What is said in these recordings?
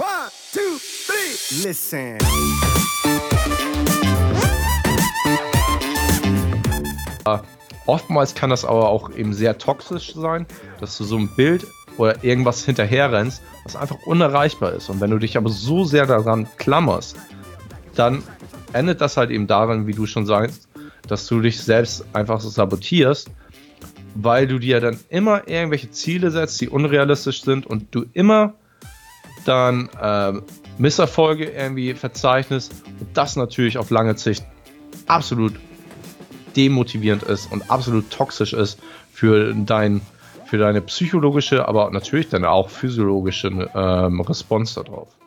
One, two, three. Listen. Oftmals kann das aber auch eben sehr toxisch sein, dass du so ein Bild oder irgendwas hinterher rennst, was einfach unerreichbar ist. Und wenn du dich aber so sehr daran klammerst, dann endet das halt eben darin, wie du schon sagst, dass du dich selbst einfach so sabotierst, weil du dir dann immer irgendwelche Ziele setzt, die unrealistisch sind und du immer dann äh, Misserfolge irgendwie verzeichnest und das natürlich auf lange Sicht absolut demotivierend ist und absolut toxisch ist für dein für deine psychologische, aber natürlich dann auch physiologische ähm, Response darauf.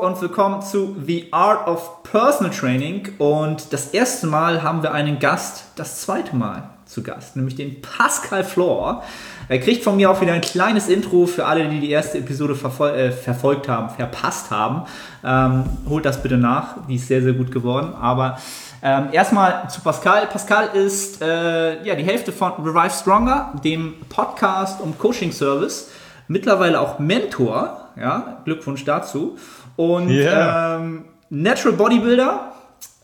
Und willkommen zu The Art of Personal Training. Und das erste Mal haben wir einen Gast, das zweite Mal zu Gast, nämlich den Pascal Flor. Er kriegt von mir auch wieder ein kleines Intro für alle, die die erste Episode verfol äh, verfolgt haben, verpasst haben. Ähm, holt das bitte nach, die ist sehr, sehr gut geworden. Aber ähm, erstmal zu Pascal. Pascal ist äh, ja, die Hälfte von Revive Stronger, dem Podcast und Coaching-Service. Mittlerweile auch Mentor, ja, Glückwunsch dazu. Und yeah. ähm, Natural Bodybuilder,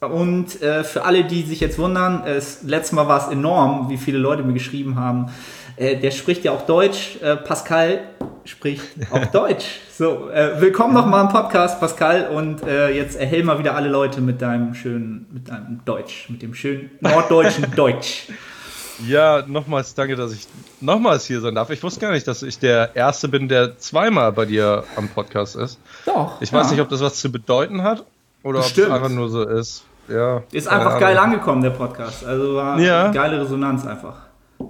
und äh, für alle, die sich jetzt wundern, es, letztes Mal war es enorm, wie viele Leute mir geschrieben haben. Äh, der spricht ja auch Deutsch. Äh, Pascal spricht auch Deutsch. So, äh, willkommen nochmal im Podcast, Pascal. Und äh, jetzt erhell mal wieder alle Leute mit deinem schönen, mit deinem Deutsch, mit dem schönen norddeutschen Deutsch. Ja, nochmals danke, dass ich nochmals hier sein darf. Ich wusste gar nicht, dass ich der Erste bin, der zweimal bei dir am Podcast ist. Doch. Ich ja. weiß nicht, ob das was zu bedeuten hat oder ob es einfach nur so ist. Ja, ist einfach geil angekommen, der Podcast. Also war ja. eine geile Resonanz einfach.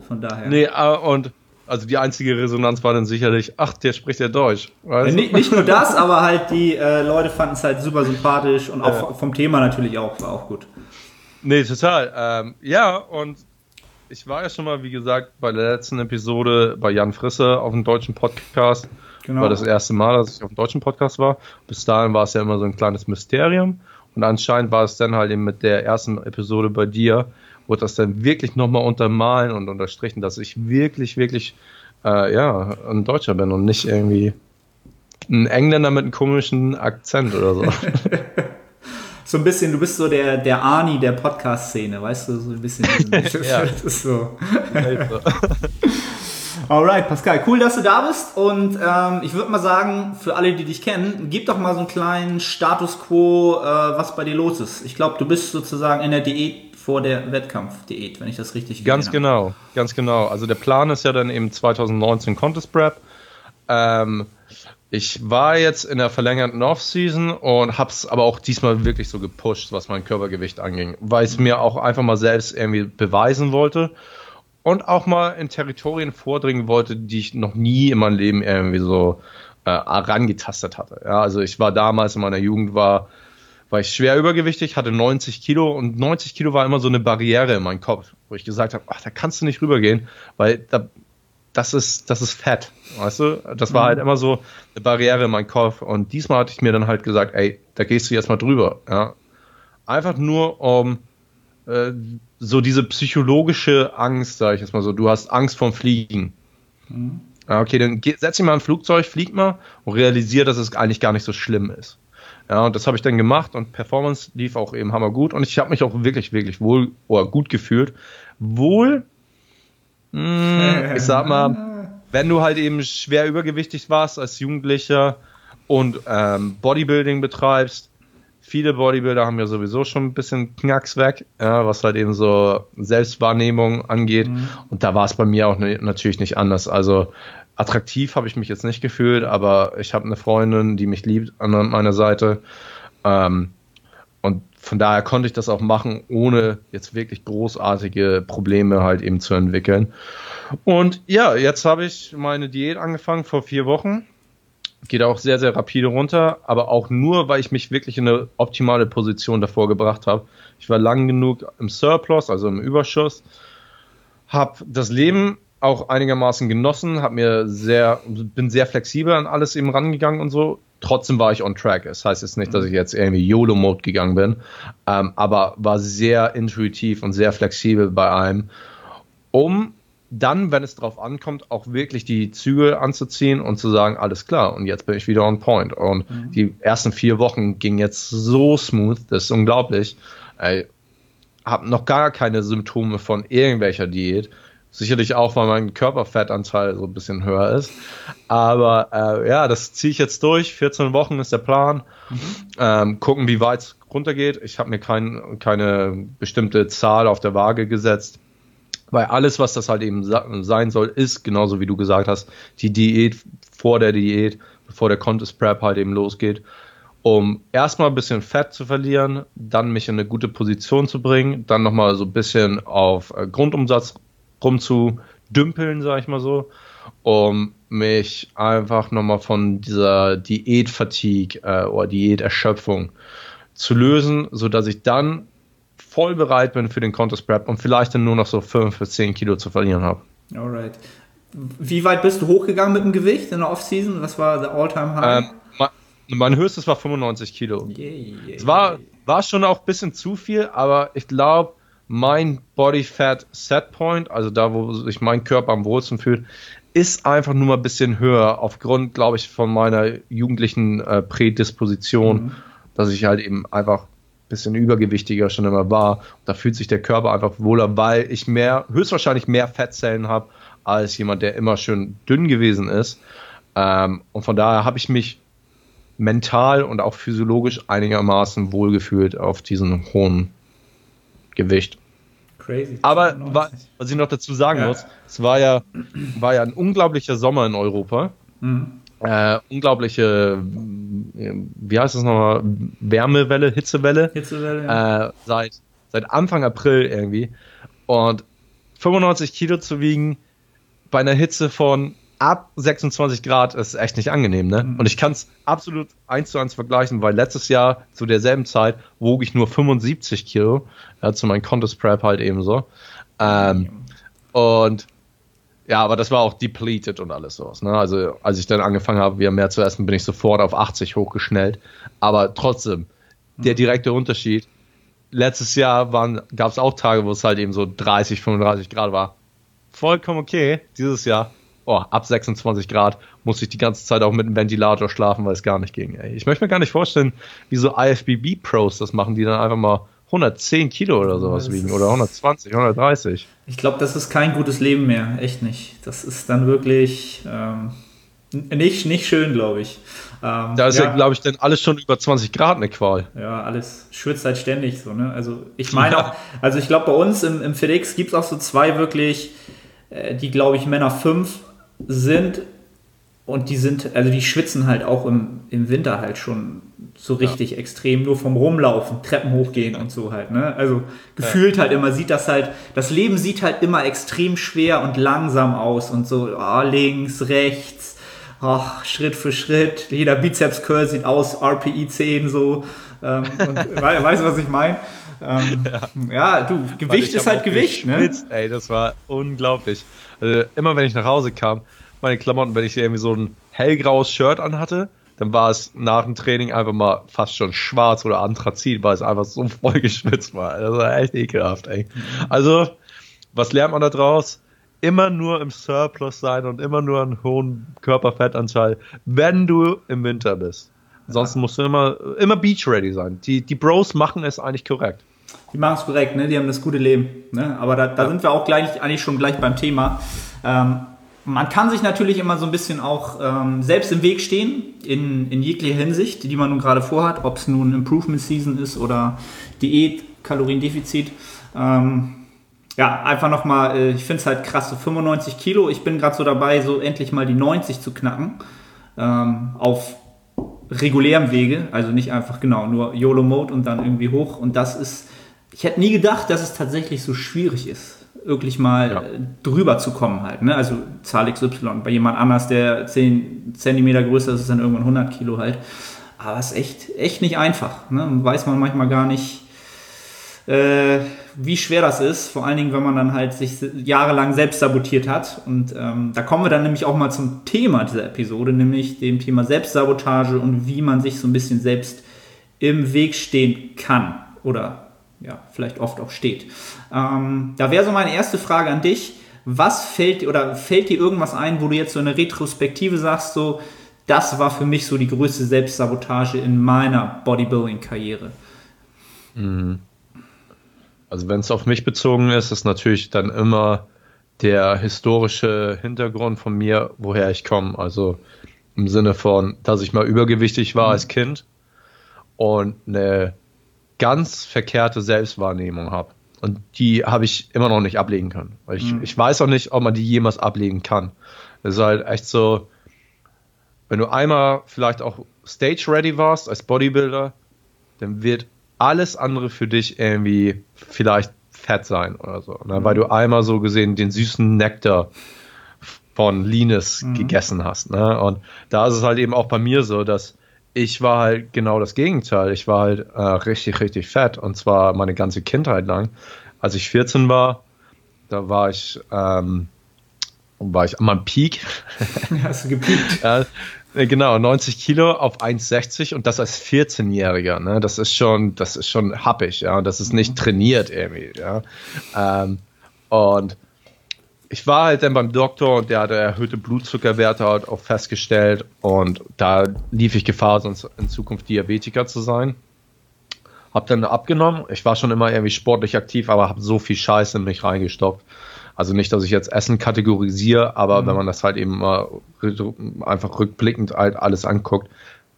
Von daher. Nee, ah, und also die einzige Resonanz war dann sicherlich, ach, der spricht ja Deutsch. Weißt? Nicht, nicht, nur das, aber halt die äh, Leute fanden es halt super sympathisch und auch ja. vom Thema natürlich auch, war auch gut. Nee, total. Ähm, ja, und ich war ja schon mal, wie gesagt, bei der letzten Episode bei Jan Frisse auf dem deutschen Podcast. Genau. War das erste Mal, dass ich auf dem deutschen Podcast war. Bis dahin war es ja immer so ein kleines Mysterium. Und anscheinend war es dann halt eben mit der ersten Episode bei dir, wurde das dann wirklich nochmal untermalen und unterstrichen, dass ich wirklich, wirklich, äh, ja, ein Deutscher bin und nicht irgendwie ein Engländer mit einem komischen Akzent oder so. so ein bisschen, du bist so der, der Arnie der Podcast-Szene, weißt du, so ein bisschen. ja. das ist so. Alright, Pascal, cool, dass du da bist. Und ähm, ich würde mal sagen, für alle, die dich kennen, gib doch mal so einen kleinen Status quo, äh, was bei dir los ist. Ich glaube, du bist sozusagen in der Diät vor der Wettkampfdiät, wenn ich das richtig Ganz genau, ganz genau. Also der Plan ist ja dann eben 2019 Contest Prep. Ähm, ich war jetzt in der verlängerten Off-Season und hab's aber auch diesmal wirklich so gepusht, was mein Körpergewicht anging, weil ich es mir auch einfach mal selbst irgendwie beweisen wollte und auch mal in Territorien vordringen wollte, die ich noch nie in meinem Leben irgendwie so äh, herangetastet hatte. Ja, also ich war damals in meiner Jugend war war ich schwer übergewichtig, hatte 90 Kilo und 90 Kilo war immer so eine Barriere in meinem Kopf, wo ich gesagt habe, ach, da kannst du nicht rübergehen, weil da, das ist, das ist fett, weißt du? Das war mhm. halt immer so eine Barriere in meinem Kopf und diesmal hatte ich mir dann halt gesagt, ey, da gehst du jetzt mal drüber, ja. Einfach nur um äh, so diese psychologische Angst, sage ich jetzt mal so. Du hast Angst vorm Fliegen. Mhm. Okay, dann setz dich mal ein Flugzeug, flieg mal und realisier, dass es eigentlich gar nicht so schlimm ist. Ja, und das habe ich dann gemacht und Performance lief auch eben hammer gut und ich habe mich auch wirklich, wirklich wohl oder gut gefühlt. Wohl, ich sag mal, wenn du halt eben schwer übergewichtig warst als Jugendlicher und ähm, Bodybuilding betreibst, viele Bodybuilder haben ja sowieso schon ein bisschen Knacks weg, ja, was halt eben so Selbstwahrnehmung angeht. Mhm. Und da war es bei mir auch ne, natürlich nicht anders. Also attraktiv habe ich mich jetzt nicht gefühlt, aber ich habe eine Freundin, die mich liebt an meiner Seite. Ähm, von daher konnte ich das auch machen, ohne jetzt wirklich großartige Probleme halt eben zu entwickeln. Und ja, jetzt habe ich meine Diät angefangen vor vier Wochen geht auch sehr, sehr rapide runter, aber auch nur, weil ich mich wirklich in eine optimale Position davor gebracht habe. Ich war lang genug im Surplus, also im Überschuss, habe das Leben auch einigermaßen genossen, habe mir sehr, bin sehr flexibel an alles eben rangegangen und so. Trotzdem war ich on track. Das heißt jetzt nicht, dass ich jetzt irgendwie YOLO-Mode gegangen bin, ähm, aber war sehr intuitiv und sehr flexibel bei allem, um dann, wenn es darauf ankommt, auch wirklich die Zügel anzuziehen und zu sagen, alles klar, und jetzt bin ich wieder on point. Und mhm. die ersten vier Wochen gingen jetzt so smooth, das ist unglaublich. Ich habe noch gar keine Symptome von irgendwelcher Diät. Sicherlich auch, weil mein Körperfettanteil so ein bisschen höher ist. Aber äh, ja, das ziehe ich jetzt durch. 14 Wochen ist der Plan. Mhm. Ähm, gucken, wie weit es runtergeht. Ich habe mir kein, keine bestimmte Zahl auf der Waage gesetzt. Weil alles, was das halt eben sein soll, ist, genauso wie du gesagt hast, die Diät vor der Diät, bevor der Contest Prep halt eben losgeht, um erstmal ein bisschen Fett zu verlieren, dann mich in eine gute Position zu bringen, dann nochmal so ein bisschen auf äh, Grundumsatz rumzudümpeln, sag ich mal so, um mich einfach nochmal von dieser Diätfatigue äh, oder Diäterschöpfung zu lösen, sodass ich dann voll bereit bin für den Contest Prep und vielleicht dann nur noch so 5 bis 10 Kilo zu verlieren habe. Alright. Wie weit bist du hochgegangen mit dem Gewicht in der Offseason? Was war der All-Time High? Ähm, mein, mein, höchstes war 95 Kilo. Yeah, yeah, es war, war schon auch ein bisschen zu viel, aber ich glaube, mein Body Fat Set Point, also da, wo sich mein Körper am wohlsten fühlt, ist einfach nur mal ein bisschen höher, aufgrund, glaube ich, von meiner jugendlichen äh, Prädisposition, mhm. dass ich halt eben einfach bisschen übergewichtiger schon immer war. Da fühlt sich der Körper einfach wohler, weil ich mehr, höchstwahrscheinlich mehr Fettzellen habe als jemand, der immer schön dünn gewesen ist. Ähm, und von daher habe ich mich mental und auch physiologisch einigermaßen wohlgefühlt auf diesem hohen Gewicht. Crazy. Aber war, was ich noch dazu sagen ja. muss, es war ja, war ja ein unglaublicher Sommer in Europa. Mhm äh, unglaubliche, wie heißt das nochmal, Wärmewelle, Hitzewelle. Hitzewelle, ja. äh, seit, seit Anfang April irgendwie. Und 95 Kilo zu wiegen bei einer Hitze von ab 26 Grad ist echt nicht angenehm, ne? Mhm. Und ich kann es absolut eins zu eins vergleichen, weil letztes Jahr zu derselben Zeit wog ich nur 75 Kilo, ja, zu meinem Contest Prep halt ebenso. Ähm, mhm. Und ja, aber das war auch depleted und alles sowas. Ne? Also als ich dann angefangen habe, wieder mehr zu essen, bin ich sofort auf 80 hochgeschnellt. Aber trotzdem, der hm. direkte Unterschied. Letztes Jahr gab es auch Tage, wo es halt eben so 30, 35 Grad war. Vollkommen okay. Dieses Jahr, oh, ab 26 Grad musste ich die ganze Zeit auch mit einem Ventilator schlafen, weil es gar nicht ging. Ey. Ich möchte mir gar nicht vorstellen, wie so IFBB-Pros das machen, die dann einfach mal 110 Kilo oder sowas wiegen oder 120, 130. Ich glaube, das ist kein gutes Leben mehr, echt nicht. Das ist dann wirklich ähm, nicht, nicht schön, glaube ich. Ähm, da ist ja, ja glaube ich, dann alles schon über 20 Grad eine Qual. Ja, alles schwitzt halt ständig so. Ne? Also ich meine ja. auch, also ich glaube, bei uns im, im FedEx gibt es auch so zwei wirklich, äh, die glaube ich Männer 5 sind und die sind, also die schwitzen halt auch im, im Winter halt schon so richtig ja. extrem, nur vom Rumlaufen, Treppen hochgehen und so halt. Ne? Also gefühlt ja. halt immer, sieht das halt, das Leben sieht halt immer extrem schwer und langsam aus und so oh, links, rechts, oh, Schritt für Schritt. Jeder Bizeps-Curl sieht aus, RPI 10 so. Ähm, und, weißt du, was ich meine? Ähm, ja. ja. du, Gewicht ist halt Gewicht, ne? Ey, das war unglaublich. Also, immer wenn ich nach Hause kam, meine Klamotten, wenn ich irgendwie so ein hellgraues Shirt anhatte, dann war es nach dem Training einfach mal fast schon schwarz oder Anthrazit, weil es einfach so voll geschwitzt war. Das war echt ekelhaft, ey. Also, was lernt man da draus? Immer nur im Surplus sein und immer nur einen hohen Körperfettanteil, wenn du im Winter bist. Ansonsten musst du immer, immer beach ready sein. Die, die Bros machen es eigentlich korrekt. Die machen es korrekt, ne? Die haben das gute Leben. Ne? Aber da, da ja. sind wir auch gleich, eigentlich schon gleich beim Thema. Ähm, man kann sich natürlich immer so ein bisschen auch ähm, selbst im Weg stehen, in, in jeglicher Hinsicht, die man nun gerade vorhat, ob es nun Improvement Season ist oder Diät, Kaloriendefizit. Ähm, ja, einfach nochmal, äh, ich finde es halt krass, so 95 Kilo. Ich bin gerade so dabei, so endlich mal die 90 zu knacken. Ähm, auf regulärem Wege, also nicht einfach genau, nur YOLO-Mode und dann irgendwie hoch. Und das ist, ich hätte nie gedacht, dass es tatsächlich so schwierig ist wirklich mal ja. drüber zu kommen halt. Ne? Also Zahl XY. Bei jemand anders, der 10 cm größer ist, ist dann irgendwann 100 Kilo halt. Aber es ist echt, echt nicht einfach. Ne? Weiß man manchmal gar nicht, äh, wie schwer das ist, vor allen Dingen, wenn man dann halt sich jahrelang selbst sabotiert hat. Und ähm, da kommen wir dann nämlich auch mal zum Thema dieser Episode, nämlich dem Thema Selbstsabotage und wie man sich so ein bisschen selbst im Weg stehen kann oder ja, vielleicht oft auch steht. Ähm, da wäre so meine erste Frage an dich. Was fällt oder fällt dir irgendwas ein, wo du jetzt so eine Retrospektive sagst, so, das war für mich so die größte Selbstsabotage in meiner Bodybuilding-Karriere? Mhm. Also wenn es auf mich bezogen ist, ist natürlich dann immer der historische Hintergrund von mir, woher ich komme. Also im Sinne von, dass ich mal übergewichtig war mhm. als Kind und eine ganz verkehrte Selbstwahrnehmung habe. Und die habe ich immer noch nicht ablegen können. Ich, mhm. ich weiß auch nicht, ob man die jemals ablegen kann. Es ist halt echt so, wenn du einmal vielleicht auch stage ready warst als Bodybuilder, dann wird alles andere für dich irgendwie vielleicht fett sein oder so. Ne? Mhm. Weil du einmal so gesehen den süßen Nektar von Linus mhm. gegessen hast. Ne? Und da ist es halt eben auch bei mir so, dass ich war halt genau das Gegenteil. Ich war halt äh, richtig, richtig fett und zwar meine ganze Kindheit lang. Als ich 14 war, da war ich, ähm, war ich an meinem Peak. Hast du gepiekt? ja, äh, genau, 90 Kilo auf 1,60 und das als 14-Jähriger. Ne? Das ist schon, das ist schon happig, ja. Und das ist nicht mhm. trainiert irgendwie, ja. Ähm, und ich war halt dann beim Doktor und der hatte erhöhte Blutzuckerwerte halt auch festgestellt und da lief ich Gefahr, sonst in Zukunft Diabetiker zu sein. Hab dann abgenommen. Ich war schon immer irgendwie sportlich aktiv, aber habe so viel Scheiße in mich reingestopft. Also nicht, dass ich jetzt Essen kategorisiere, aber mhm. wenn man das halt eben mal einfach rückblickend halt alles anguckt,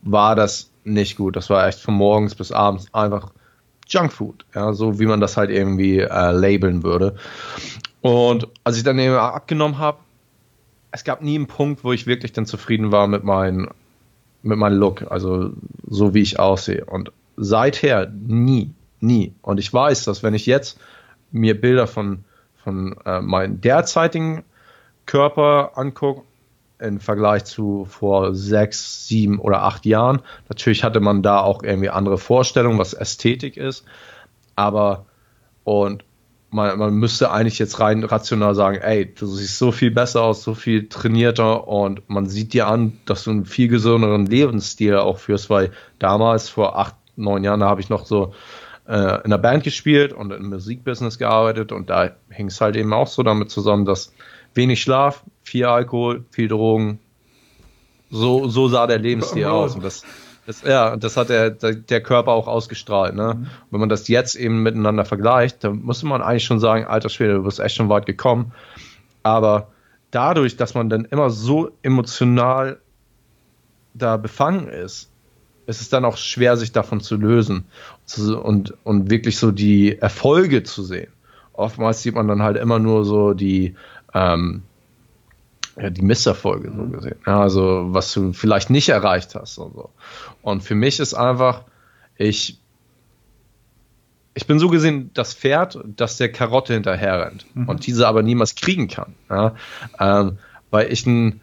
war das nicht gut. Das war echt von morgens bis abends einfach Junkfood, ja, so wie man das halt irgendwie äh, labeln würde. Und als ich dann eben abgenommen habe, es gab nie einen Punkt, wo ich wirklich dann zufrieden war mit meinem mit meinem Look, also so wie ich aussehe. Und seither nie, nie. Und ich weiß, dass wenn ich jetzt mir Bilder von von äh, meinem derzeitigen Körper angucke, im Vergleich zu vor sechs, sieben oder acht Jahren. Natürlich hatte man da auch irgendwie andere Vorstellungen, was Ästhetik ist. Aber und man, man müsste eigentlich jetzt rein rational sagen, ey, du siehst so viel besser aus, so viel trainierter und man sieht dir an, dass du einen viel gesünderen Lebensstil auch führst, weil damals vor acht, neun Jahren, da habe ich noch so äh, in der Band gespielt und im Musikbusiness gearbeitet und da hing es halt eben auch so damit zusammen, dass wenig Schlaf, viel Alkohol, viel Drogen, so, so sah der Lebensstil aus. Und das, das, ja, das hat der, der Körper auch ausgestrahlt. Ne? Mhm. Wenn man das jetzt eben miteinander vergleicht, dann muss man eigentlich schon sagen, alter Schwede, du bist echt schon weit gekommen. Aber dadurch, dass man dann immer so emotional da befangen ist, ist es dann auch schwer, sich davon zu lösen und, und wirklich so die Erfolge zu sehen. Oftmals sieht man dann halt immer nur so die, ähm, ja, die Misserfolge so gesehen. Ja, also was du vielleicht nicht erreicht hast und so. Und für mich ist einfach, ich, ich bin so gesehen das Pferd, das der Karotte hinterher rennt mhm. und diese aber niemals kriegen kann. Ja? Ähm, weil ich ein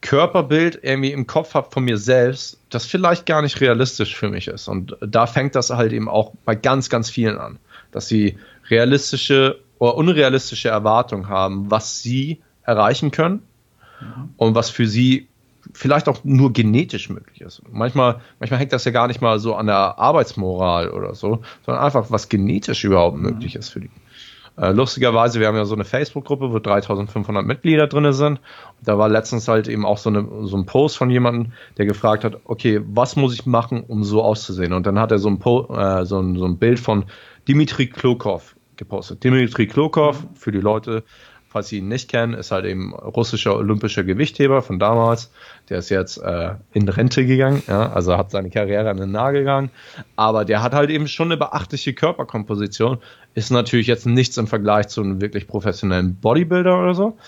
Körperbild irgendwie im Kopf habe von mir selbst, das vielleicht gar nicht realistisch für mich ist. Und da fängt das halt eben auch bei ganz, ganz vielen an, dass sie realistische oder unrealistische Erwartungen haben, was sie erreichen können und was für sie vielleicht auch nur genetisch möglich ist. Manchmal, manchmal hängt das ja gar nicht mal so an der Arbeitsmoral oder so, sondern einfach, was genetisch überhaupt möglich ist für die. Äh, lustigerweise, wir haben ja so eine Facebook-Gruppe, wo 3500 Mitglieder drin sind. Da war letztens halt eben auch so, eine, so ein Post von jemandem, der gefragt hat, okay, was muss ich machen, um so auszusehen? Und dann hat er so ein, po äh, so ein, so ein Bild von Dimitri Klokov gepostet. Dimitri Klokov, für die Leute, falls Sie ihn nicht kennen, ist halt eben russischer olympischer Gewichtheber von damals. Der ist jetzt äh, in Rente gegangen, ja, also hat seine Karriere an den Nagel gegangen. Aber der hat halt eben schon eine beachtliche Körperkomposition. Ist natürlich jetzt nichts im Vergleich zu einem wirklich professionellen Bodybuilder oder so.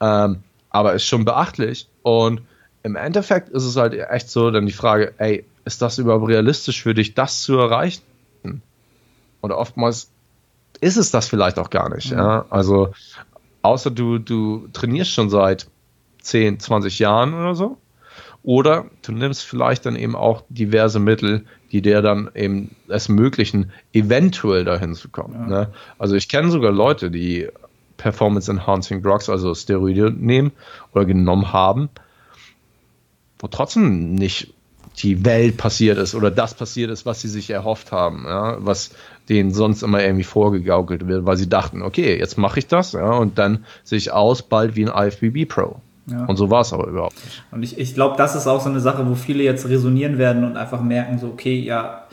Ähm, aber ist schon beachtlich. Und im Endeffekt ist es halt echt so, dann die Frage, ey, ist das überhaupt realistisch für dich, das zu erreichen? Und oftmals ist es das vielleicht auch gar nicht. Mhm. Ja? Also außer du, du trainierst schon seit 10, 20 Jahren oder so Oder du nimmst vielleicht dann eben auch diverse Mittel, die dir dann eben es ermöglichen, eventuell dahin zu kommen. Ja. Ne? Also ich kenne sogar Leute, die Performance Enhancing Drugs, also Steroide nehmen oder genommen haben, wo trotzdem nicht die Welt passiert ist oder das passiert ist, was sie sich erhofft haben, ja, was denen sonst immer irgendwie vorgegaukelt wird, weil sie dachten, okay, jetzt mache ich das, ja, und dann sehe ich aus bald wie ein IFBB Pro. Ja. Und so war es aber überhaupt nicht. Und ich, ich glaube, das ist auch so eine Sache, wo viele jetzt resonieren werden und einfach merken, so, okay, ja,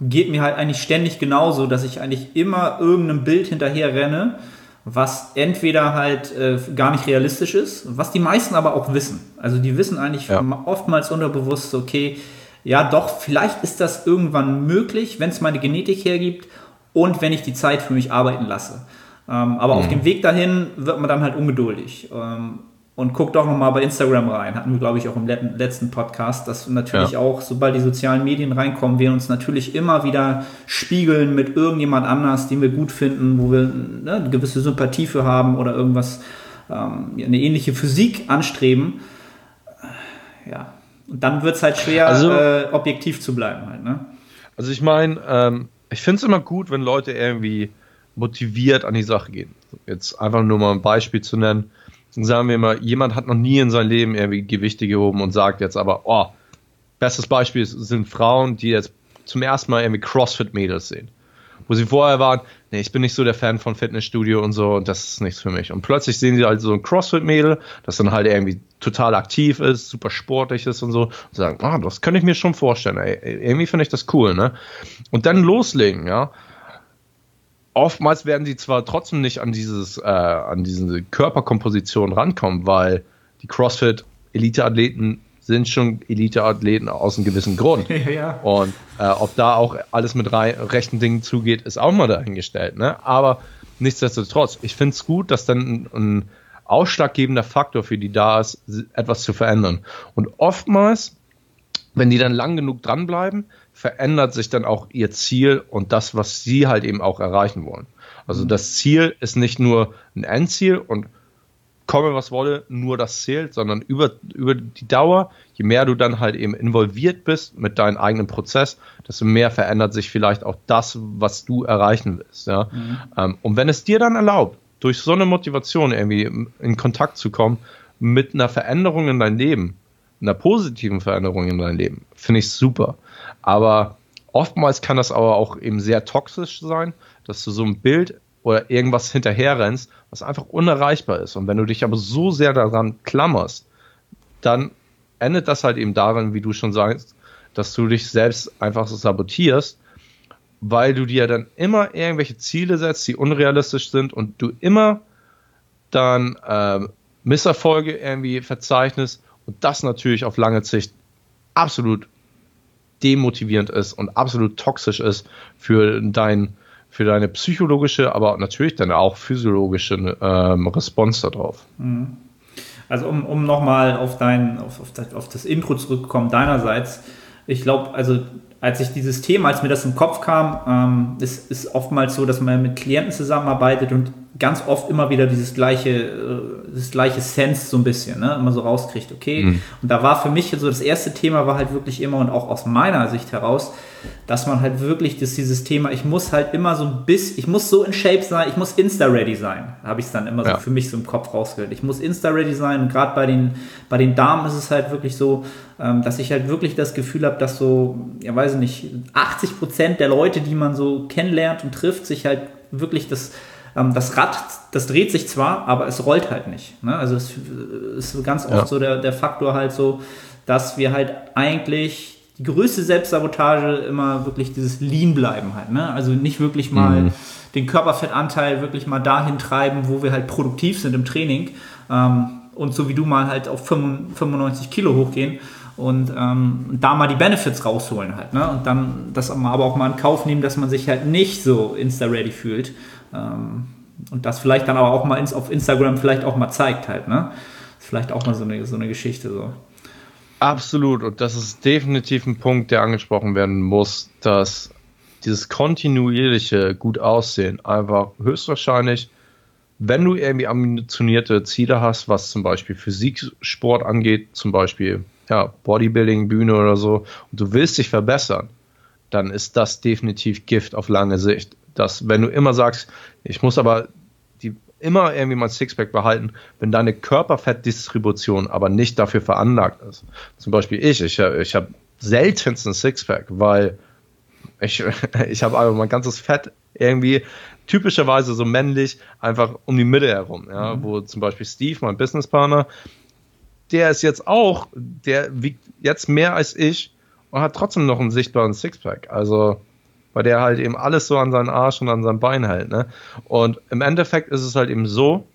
geht mir halt eigentlich ständig genauso, dass ich eigentlich immer irgendeinem Bild hinterher renne, was entweder halt äh, gar nicht realistisch ist, was die meisten aber auch wissen. Also die wissen eigentlich ja. oftmals unterbewusst, okay, ja doch, vielleicht ist das irgendwann möglich, wenn es meine Genetik hergibt und wenn ich die Zeit für mich arbeiten lasse. Ähm, aber mhm. auf dem Weg dahin wird man dann halt ungeduldig. Ähm, und guckt doch nochmal bei Instagram rein. Hatten wir, glaube ich, auch im letzten Podcast, dass natürlich ja. auch, sobald die sozialen Medien reinkommen, wir uns natürlich immer wieder spiegeln mit irgendjemand anders, den wir gut finden, wo wir ne, eine gewisse Sympathie für haben oder irgendwas, ähm, eine ähnliche Physik anstreben. Ja. Und dann wird es halt schwer, also, äh, objektiv zu bleiben halt, ne? Also ich meine, ähm, ich finde es immer gut, wenn Leute irgendwie motiviert an die Sache gehen. Jetzt einfach nur mal ein Beispiel zu nennen sagen wir mal, jemand hat noch nie in seinem Leben irgendwie Gewichte gehoben und sagt jetzt aber, oh, bestes Beispiel sind Frauen, die jetzt zum ersten Mal irgendwie CrossFit-Mädels sehen. Wo sie vorher waren, nee, ich bin nicht so der Fan von Fitnessstudio und so und das ist nichts für mich. Und plötzlich sehen sie halt so ein CrossFit-Mädel, das dann halt irgendwie total aktiv ist, super sportlich ist und so und sagen, ah, das könnte ich mir schon vorstellen, ey, irgendwie finde ich das cool, ne? Und dann loslegen, ja oftmals werden sie zwar trotzdem nicht an dieses, äh, an diese Körperkomposition rankommen, weil die CrossFit-Elite-Athleten sind schon Elite-Athleten aus einem gewissen Grund. Ja, ja. Und äh, ob da auch alles mit rechten Dingen zugeht, ist auch mal dahingestellt. Ne? Aber nichtsdestotrotz, ich finde es gut, dass dann ein, ein ausschlaggebender Faktor für die da ist, etwas zu verändern. Und oftmals, wenn die dann lang genug dranbleiben, verändert sich dann auch ihr Ziel und das, was sie halt eben auch erreichen wollen. Also mhm. das Ziel ist nicht nur ein Endziel und komme was wolle, nur das zählt, sondern über, über die Dauer, je mehr du dann halt eben involviert bist mit deinem eigenen Prozess, desto mehr verändert sich vielleicht auch das, was du erreichen willst. Ja? Mhm. Ähm, und wenn es dir dann erlaubt, durch so eine Motivation irgendwie in Kontakt zu kommen mit einer Veränderung in dein Leben, einer positiven Veränderung in dein Leben, finde ich super. Aber oftmals kann das aber auch eben sehr toxisch sein, dass du so ein Bild oder irgendwas hinterher rennst, was einfach unerreichbar ist. Und wenn du dich aber so sehr daran klammerst, dann endet das halt eben darin, wie du schon sagst, dass du dich selbst einfach so sabotierst, weil du dir dann immer irgendwelche Ziele setzt, die unrealistisch sind und du immer dann äh, Misserfolge irgendwie verzeichnest und das natürlich auf lange Sicht absolut demotivierend ist und absolut toxisch ist für dein für deine psychologische, aber natürlich dann auch physiologische ähm, Response darauf. Mhm. Also um, um nochmal auf auf, auf, das, auf das Intro zurückzukommen deinerseits, ich glaube, also als ich dieses Thema, als mir das im Kopf kam, ähm, ist, ist oftmals so, dass man mit Klienten zusammenarbeitet und ganz oft immer wieder dieses gleiche, äh, das gleiche Sense so ein bisschen, ne, immer so rauskriegt, okay. Mhm. Und da war für mich so das erste Thema war halt wirklich immer und auch aus meiner Sicht heraus, dass man halt wirklich das, dieses Thema, ich muss halt immer so ein bisschen, ich muss so in Shape sein, ich muss Insta-ready sein, habe ich es dann immer ja. so für mich so im Kopf rausgehört. Ich muss Insta-ready sein und gerade bei den, bei den Damen ist es halt wirklich so, ähm, dass ich halt wirklich das Gefühl habe, dass so, ja weiß ich nicht, 80 Prozent der Leute, die man so kennenlernt und trifft, sich halt wirklich das ähm, das Rad, das dreht sich zwar, aber es rollt halt nicht. Ne? Also es ist ganz oft ja. so der, der Faktor halt so, dass wir halt eigentlich die größte Selbstsabotage immer wirklich dieses Lean bleiben halt. Ne? Also nicht wirklich mal mhm. den Körperfettanteil wirklich mal dahin treiben, wo wir halt produktiv sind im Training. Ähm, und so wie du mal halt auf 95 Kilo hochgehen und ähm, da mal die Benefits rausholen halt. Ne? Und dann das aber auch mal in Kauf nehmen, dass man sich halt nicht so insta-ready fühlt. Ähm, und das vielleicht dann aber auch mal ins, auf Instagram vielleicht auch mal zeigt halt, ne? ist vielleicht auch mal so eine, so eine Geschichte so. Absolut, und das ist definitiv ein Punkt, der angesprochen werden muss, dass dieses kontinuierliche gut aussehen einfach höchstwahrscheinlich, wenn du irgendwie ambitionierte Ziele hast, was zum Beispiel Physiksport angeht, zum Beispiel ja, Bodybuilding-Bühne oder so und du willst dich verbessern, dann ist das definitiv Gift auf lange Sicht. Dass, wenn du immer sagst, ich muss aber die, immer irgendwie mein Sixpack behalten, wenn deine Körperfettdistribution aber nicht dafür veranlagt ist. Zum Beispiel ich, ich, ich habe seltenst ein Sixpack, weil ich, ich habe einfach mein ganzes Fett irgendwie typischerweise so männlich einfach um die Mitte herum, ja, mhm. wo zum Beispiel Steve, mein Businesspartner, der ist jetzt auch, der wiegt jetzt mehr als ich und hat trotzdem noch einen sichtbaren Sixpack. Also, weil der halt eben alles so an seinen Arsch und an sein Bein hält. Ne? Und im Endeffekt ist es halt eben so,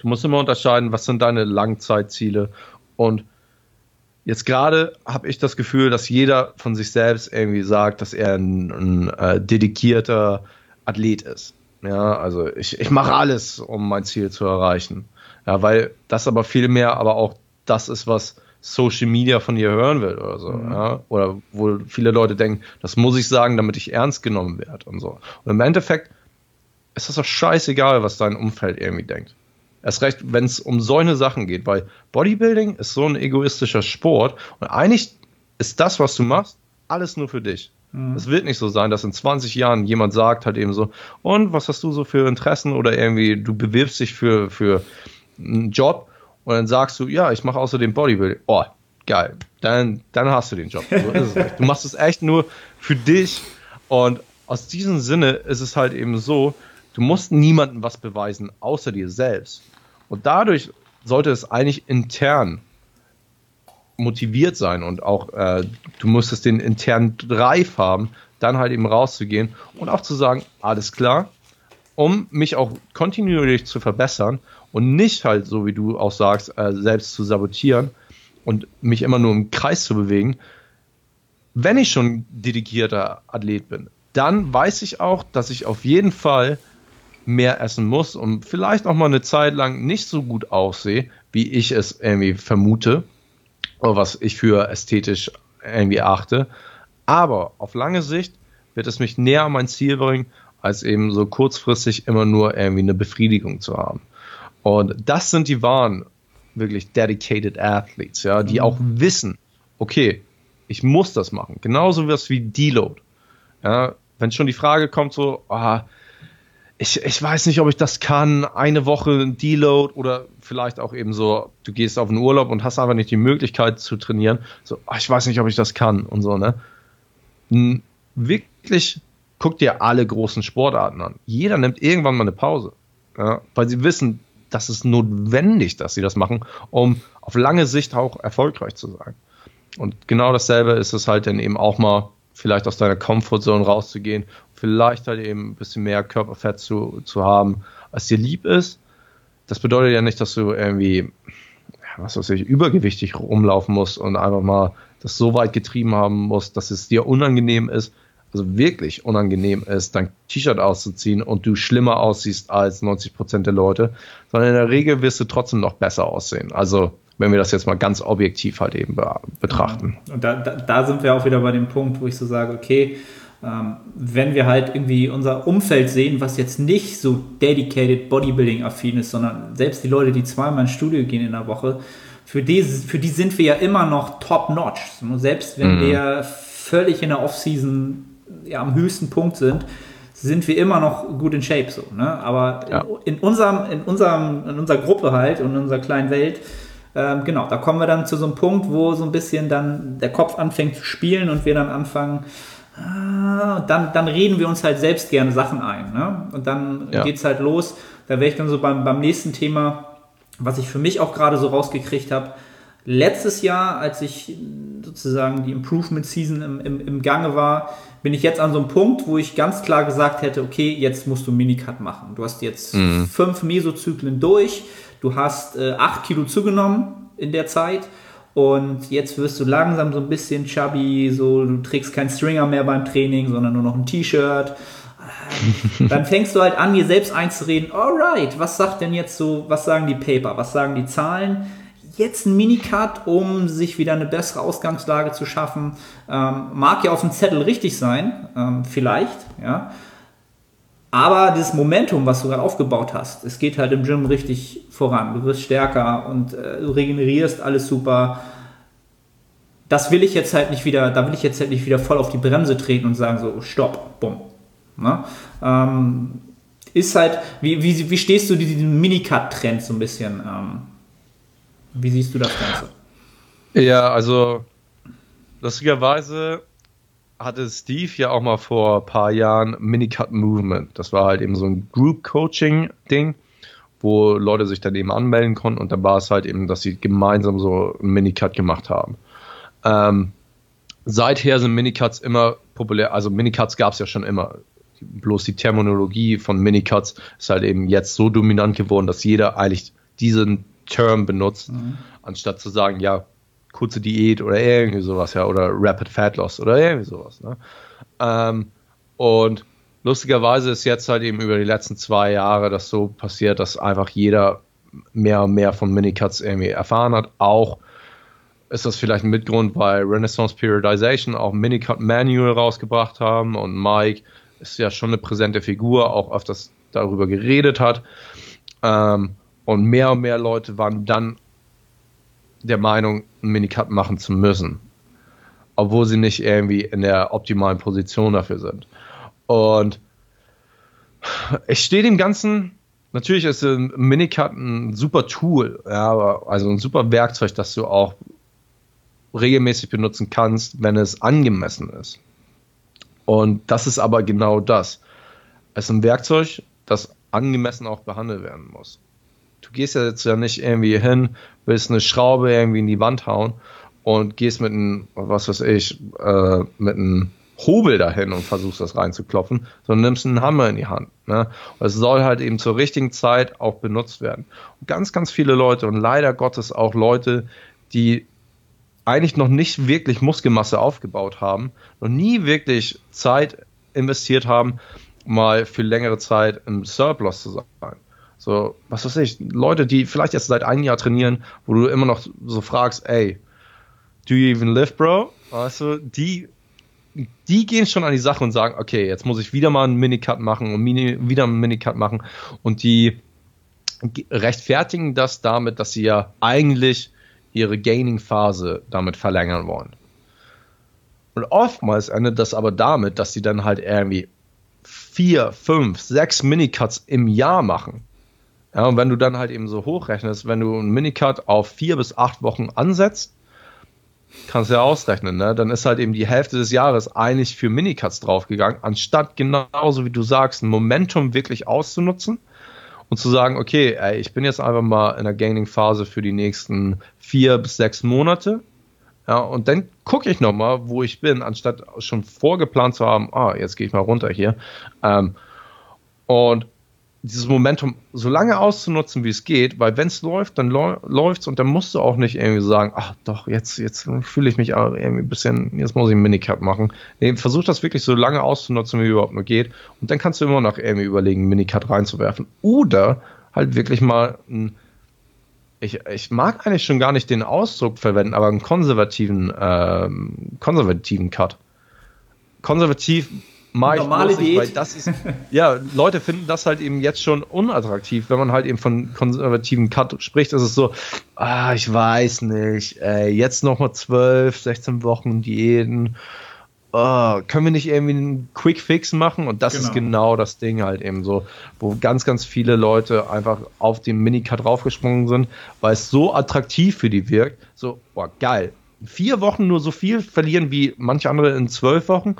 du musst immer unterscheiden, was sind deine Langzeitziele. Und jetzt gerade habe ich das Gefühl, dass jeder von sich selbst irgendwie sagt, dass er ein, ein äh, dedikierter Athlet ist. Ja, also ich, ich mache alles, um mein Ziel zu erreichen. Ja, weil das aber viel mehr aber auch das ist, was Social Media von dir hören will oder so. Mhm. Ja? Oder wo viele Leute denken, das muss ich sagen, damit ich ernst genommen werde und so. Und im Endeffekt ist das doch scheißegal, was dein Umfeld irgendwie denkt. Erst recht, wenn es um solche Sachen geht, weil Bodybuilding ist so ein egoistischer Sport und eigentlich ist das, was du machst, alles nur für dich. Mhm. Es wird nicht so sein, dass in 20 Jahren jemand sagt halt eben so, und was hast du so für Interessen oder irgendwie du bewirbst dich für, für einen Job und dann sagst du, ja, ich mache außerdem Bodybuilding. Oh, geil. Dann, dann hast du den Job. So ist es Du machst es echt nur für dich. Und aus diesem Sinne ist es halt eben so, du musst niemandem was beweisen, außer dir selbst. Und dadurch sollte es eigentlich intern motiviert sein und auch äh, du musstest den internen Drive haben, dann halt eben rauszugehen und auch zu sagen, alles klar, um mich auch kontinuierlich zu verbessern und nicht halt, so wie du auch sagst, äh, selbst zu sabotieren und mich immer nur im Kreis zu bewegen. Wenn ich schon dedikierter Athlet bin, dann weiß ich auch, dass ich auf jeden Fall mehr essen muss und vielleicht auch mal eine Zeit lang nicht so gut aussehe, wie ich es irgendwie vermute oder was ich für ästhetisch irgendwie achte. Aber auf lange Sicht wird es mich näher an mein Ziel bringen, als eben so kurzfristig immer nur irgendwie eine Befriedigung zu haben. Und das sind die wahren, wirklich dedicated Athletes, ja, die mhm. auch wissen, okay, ich muss das machen. Genauso was wie Deload. Ja, wenn schon die Frage kommt, so, ah, ich, ich weiß nicht, ob ich das kann, eine Woche Deload oder vielleicht auch eben so, du gehst auf einen Urlaub und hast einfach nicht die Möglichkeit zu trainieren. So, ah, ich weiß nicht, ob ich das kann und so, ne? Wirklich, guck dir alle großen Sportarten an. Jeder nimmt irgendwann mal eine Pause. Ja, weil sie wissen, das ist notwendig, dass sie das machen, um auf lange Sicht auch erfolgreich zu sein. Und genau dasselbe ist es halt dann eben auch mal vielleicht aus deiner Comfortzone rauszugehen, vielleicht halt eben ein bisschen mehr Körperfett zu, zu haben, als dir lieb ist. Das bedeutet ja nicht, dass du irgendwie, was weiß ich, übergewichtig rumlaufen musst und einfach mal das so weit getrieben haben musst, dass es dir unangenehm ist, also wirklich unangenehm ist, dein T-Shirt auszuziehen und du schlimmer aussiehst als 90 Prozent der Leute, sondern in der Regel wirst du trotzdem noch besser aussehen. Also wenn wir das jetzt mal ganz objektiv halt eben betrachten. Und da, da, da sind wir auch wieder bei dem Punkt, wo ich so sage, okay, ähm, wenn wir halt irgendwie unser Umfeld sehen, was jetzt nicht so dedicated Bodybuilding-affin ist, sondern selbst die Leute, die zweimal ins Studio gehen in der Woche, für die, für die sind wir ja immer noch top-notch. Selbst wenn mhm. wir völlig in der Off-Season ja, am höchsten Punkt sind, sind wir immer noch gut in Shape so. Ne? Aber ja. in, unserem, in, unserem, in unserer Gruppe halt und in unserer kleinen Welt, ähm, genau, da kommen wir dann zu so einem Punkt, wo so ein bisschen dann der Kopf anfängt zu spielen und wir dann anfangen, ah, dann, dann reden wir uns halt selbst gerne Sachen ein. Ne? Und dann ja. geht es halt los. Da wäre ich dann so beim, beim nächsten Thema, was ich für mich auch gerade so rausgekriegt habe. Letztes Jahr, als ich sozusagen die Improvement Season im, im, im Gange war, bin ich jetzt an so einem Punkt, wo ich ganz klar gesagt hätte, okay, jetzt musst du Minicut machen. Du hast jetzt mhm. fünf Mesozyklen durch, du hast äh, acht Kilo zugenommen in der Zeit und jetzt wirst du langsam so ein bisschen chubby, so du trägst keinen Stringer mehr beim Training, sondern nur noch ein T-Shirt. Dann fängst du halt an, dir selbst einzureden, alright, was sagt denn jetzt so, was sagen die Paper, was sagen die Zahlen? Jetzt ein Minicut, um sich wieder eine bessere Ausgangslage zu schaffen. Ähm, mag ja auf dem Zettel richtig sein, ähm, vielleicht, ja. Aber dieses Momentum, was du gerade aufgebaut hast, es geht halt im Gym richtig voran. Du wirst stärker und äh, du regenerierst alles super. das will ich jetzt halt nicht wieder, da will ich jetzt halt nicht wieder voll auf die Bremse treten und sagen so, stopp, bumm. Ne? Ähm, ist halt, wie, wie, wie stehst du diesem Minicut-Trend so ein bisschen? Ähm, wie siehst du das Ganze? Ja, also lustigerweise hatte Steve ja auch mal vor ein paar Jahren Minicut Movement. Das war halt eben so ein Group Coaching Ding, wo Leute sich dann eben anmelden konnten und dann war es halt eben, dass sie gemeinsam so ein Minicut gemacht haben. Ähm, seither sind Minicuts immer populär, also Minicuts gab es ja schon immer. Bloß die Terminologie von Minicuts ist halt eben jetzt so dominant geworden, dass jeder eigentlich diesen Term benutzt, mhm. anstatt zu sagen, ja, kurze Diät oder irgendwie sowas, ja, oder Rapid Fat Loss oder irgendwie sowas. Ne? Ähm, und lustigerweise ist jetzt halt eben über die letzten zwei Jahre das so passiert, dass einfach jeder mehr und mehr von Minicuts irgendwie erfahren hat. Auch ist das vielleicht ein Mitgrund, weil Renaissance Periodization auch Minicut Manual rausgebracht haben und Mike ist ja schon eine präsente Figur, auch öfters darüber geredet hat. Ähm, und mehr und mehr Leute waren dann der Meinung, einen Minicut machen zu müssen. Obwohl sie nicht irgendwie in der optimalen Position dafür sind. Und ich stehe dem Ganzen, natürlich ist ein Minicut ein super Tool, ja, also ein super Werkzeug, das du auch regelmäßig benutzen kannst, wenn es angemessen ist. Und das ist aber genau das. Es ist ein Werkzeug, das angemessen auch behandelt werden muss du gehst ja jetzt ja nicht irgendwie hin, willst eine Schraube irgendwie in die Wand hauen und gehst mit einem, was weiß ich, äh, mit einem Hobel dahin und versuchst das reinzuklopfen, sondern nimmst einen Hammer in die Hand. Ne? Und es soll halt eben zur richtigen Zeit auch benutzt werden. Und ganz, ganz viele Leute und leider Gottes auch Leute, die eigentlich noch nicht wirklich Muskelmasse aufgebaut haben, noch nie wirklich Zeit investiert haben, mal für längere Zeit im Surplus zu sein. So, was weiß ich, Leute, die vielleicht jetzt seit einem Jahr trainieren, wo du immer noch so fragst, ey, do you even live, bro? Weißt du, die, die gehen schon an die Sache und sagen, okay, jetzt muss ich wieder mal einen Minicut machen und Mini, wieder einen Minicut machen und die rechtfertigen das damit, dass sie ja eigentlich ihre Gaining-Phase damit verlängern wollen. Und oftmals endet das aber damit, dass sie dann halt irgendwie vier, fünf, sechs Minicuts im Jahr machen. Ja, und wenn du dann halt eben so hochrechnest, wenn du einen Minicut auf vier bis acht Wochen ansetzt, kannst du ja ausrechnen, ne? Dann ist halt eben die Hälfte des Jahres eigentlich für Minicuts draufgegangen, anstatt genauso wie du sagst, ein Momentum wirklich auszunutzen und zu sagen, okay, ey, ich bin jetzt einfach mal in der Gaining-Phase für die nächsten vier bis sechs Monate. Ja, und dann gucke ich nochmal, wo ich bin, anstatt schon vorgeplant zu haben, ah, jetzt gehe ich mal runter hier. Ähm, und dieses Momentum so lange auszunutzen, wie es geht, weil wenn es läuft, dann läuft es und dann musst du auch nicht irgendwie sagen, ach doch, jetzt, jetzt fühle ich mich irgendwie ein bisschen, jetzt muss ich einen Minicut machen. Nee, versuch das wirklich so lange auszunutzen, wie überhaupt nur geht. Und dann kannst du immer noch irgendwie überlegen, einen Minicut reinzuwerfen. Oder halt wirklich mal ein, ich, ich mag eigentlich schon gar nicht den Ausdruck verwenden, aber einen konservativen, ähm, konservativen Cut. Konservativ mache ich Normale nicht, weil das ist, ja, Leute finden das halt eben jetzt schon unattraktiv, wenn man halt eben von konservativen Cut spricht, ist es so, ah, ich weiß nicht, ey, jetzt nochmal 12, 16 Wochen Diäten, oh, können wir nicht irgendwie einen Quick Fix machen? Und das genau. ist genau. das Ding halt eben so, wo ganz, ganz viele Leute einfach auf den Minicut draufgesprungen sind, weil es so attraktiv für die wirkt, so, boah, geil, vier Wochen nur so viel verlieren wie manche andere in zwölf Wochen,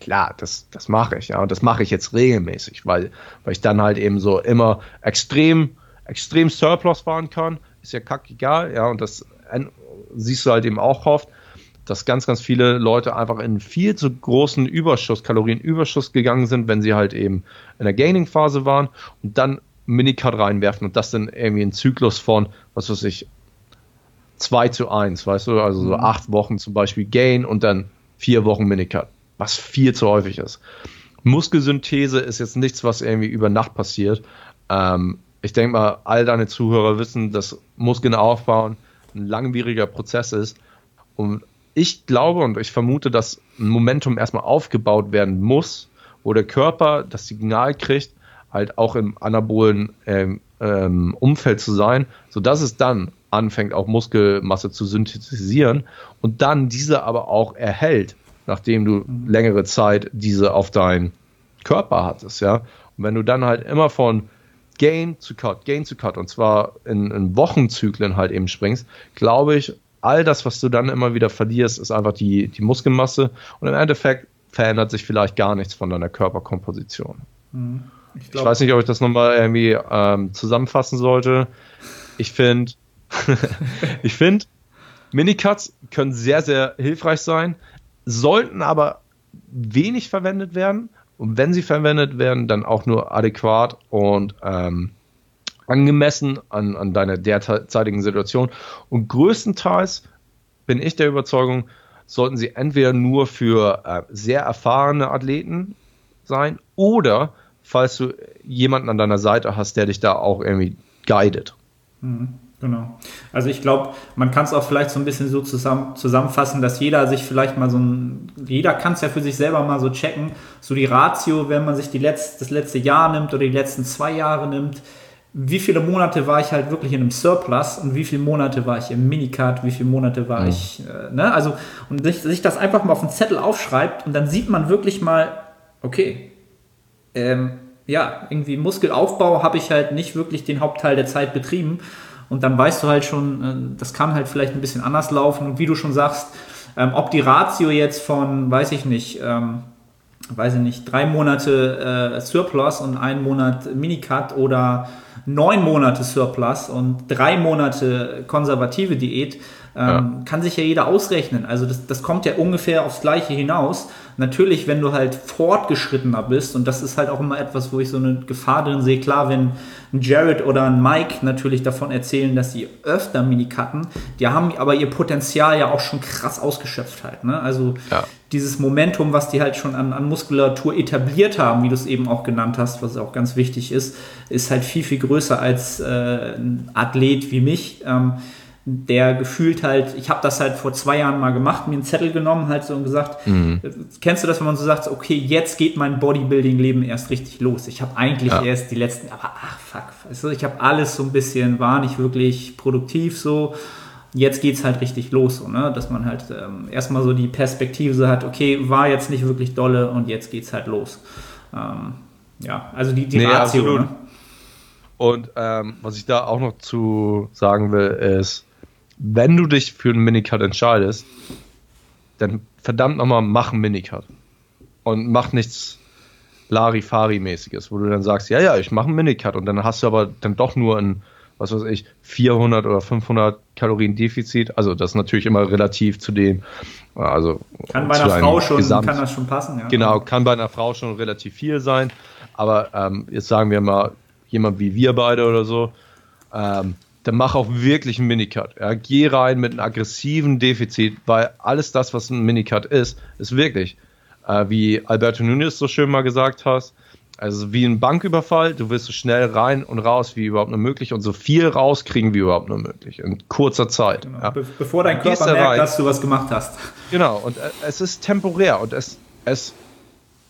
klar, das, das mache ich, ja. Und das mache ich jetzt regelmäßig, weil, weil ich dann halt eben so immer extrem, extrem Surplus fahren kann. Ist ja kackegal, ja. Und das siehst du halt eben auch oft, dass ganz, ganz viele Leute einfach in viel zu großen Überschuss, Kalorienüberschuss gegangen sind, wenn sie halt eben in der Gaining-Phase waren und dann Minicut reinwerfen und das dann irgendwie ein Zyklus von, was weiß ich, 2 zu 1, weißt du, also so mhm. acht Wochen zum Beispiel Gain und dann vier Wochen Minicut was viel zu häufig ist. Muskelsynthese ist jetzt nichts, was irgendwie über Nacht passiert. Ähm, ich denke mal, all deine Zuhörer wissen, dass Muskeln aufbauen ein langwieriger Prozess ist. Und ich glaube und ich vermute, dass ein Momentum erstmal aufgebaut werden muss, wo der Körper das Signal kriegt, halt auch im anabolen ähm, ähm, Umfeld zu sein, sodass es dann anfängt auch Muskelmasse zu synthetisieren und dann diese aber auch erhält, nachdem du längere Zeit diese auf deinen Körper hattest, ja. Und wenn du dann halt immer von Gain zu Cut, Gain zu Cut und zwar in, in Wochenzyklen halt eben springst, glaube ich, all das, was du dann immer wieder verlierst, ist einfach die, die Muskelmasse und im Endeffekt verändert sich vielleicht gar nichts von deiner Körperkomposition. Mhm. Ich, ich, weiß nicht, ob ich das nochmal irgendwie ähm, zusammenfassen sollte. Ich finde, ich finde, Minicuts können sehr, sehr hilfreich sein, sollten aber wenig verwendet werden. Und wenn sie verwendet werden, dann auch nur adäquat und ähm, angemessen an, an deiner derzeitigen Situation. Und größtenteils bin ich der Überzeugung, sollten sie entweder nur für äh, sehr erfahrene Athleten sein oder falls du jemanden an deiner Seite hast, der dich da auch irgendwie guidet. Mhm. Genau. Also ich glaube, man kann es auch vielleicht so ein bisschen so zusammen, zusammenfassen, dass jeder sich vielleicht mal so ein, jeder kann es ja für sich selber mal so checken, so die Ratio, wenn man sich die letzt, das letzte Jahr nimmt oder die letzten zwei Jahre nimmt, wie viele Monate war ich halt wirklich in einem Surplus und wie viele Monate war ich im Minicard, wie viele Monate war mhm. ich, äh, ne? Also, und sich, sich das einfach mal auf einen Zettel aufschreibt und dann sieht man wirklich mal, okay, ähm, ja, irgendwie Muskelaufbau habe ich halt nicht wirklich den Hauptteil der Zeit betrieben und dann weißt du halt schon, äh, das kann halt vielleicht ein bisschen anders laufen. Und wie du schon sagst, ähm, ob die Ratio jetzt von, weiß ich nicht, ähm, weiß ich nicht, drei Monate äh, Surplus und ein Monat Minicut oder neun Monate Surplus und drei Monate konservative Diät, ähm, ja. kann sich ja jeder ausrechnen. Also das, das kommt ja ungefähr aufs Gleiche hinaus. Natürlich, wenn du halt fortgeschrittener bist, und das ist halt auch immer etwas, wo ich so eine Gefahr drin sehe, klar, wenn ein Jared oder ein Mike natürlich davon erzählen, dass sie öfter Minikatten, die haben aber ihr Potenzial ja auch schon krass ausgeschöpft halt. Ne? Also ja. dieses Momentum, was die halt schon an, an Muskulatur etabliert haben, wie du es eben auch genannt hast, was auch ganz wichtig ist, ist halt viel, viel größer als äh, ein Athlet wie mich. Ähm, der gefühlt halt, ich habe das halt vor zwei Jahren mal gemacht, mir einen Zettel genommen halt so und gesagt, mhm. kennst du das, wenn man so sagt, okay, jetzt geht mein Bodybuilding-Leben erst richtig los. Ich habe eigentlich ja. erst die letzten, aber ach fuck, weißt du, ich habe alles so ein bisschen, war nicht wirklich produktiv so. Jetzt geht es halt richtig los, so, ne? dass man halt ähm, erstmal so die Perspektive so hat, okay, war jetzt nicht wirklich dolle und jetzt geht es halt los. Ähm, ja, also die, die nee, Ratio. Ne? Und ähm, was ich da auch noch zu sagen will, ist, wenn du dich für einen Minicut entscheidest, dann verdammt nochmal mach einen Minicut. Und mach nichts Larifari-mäßiges, wo du dann sagst, ja, ja, ich mache einen Minicut und dann hast du aber dann doch nur ein, was weiß ich, 400 oder 500 Kalorien Defizit. Also das ist natürlich immer relativ zu dem, also kann bei einer Frau schon, Gesamt, kann das schon passen, ja. Genau, kann bei einer Frau schon relativ viel sein. Aber ähm, jetzt sagen wir mal, jemand wie wir beide oder so, ähm, dann mach auch wirklich einen Minicut. Ja, geh rein mit einem aggressiven Defizit, weil alles das, was ein Minicut ist, ist wirklich, äh, wie Alberto Nunes so schön mal gesagt hast, also wie ein Banküberfall, du willst so schnell rein und raus wie überhaupt nur möglich und so viel rauskriegen wie überhaupt nur möglich in kurzer Zeit. Genau. Ja. Be bevor dein Körper merkt, rein. dass du was gemacht hast. Genau, und äh, es ist temporär und es, es,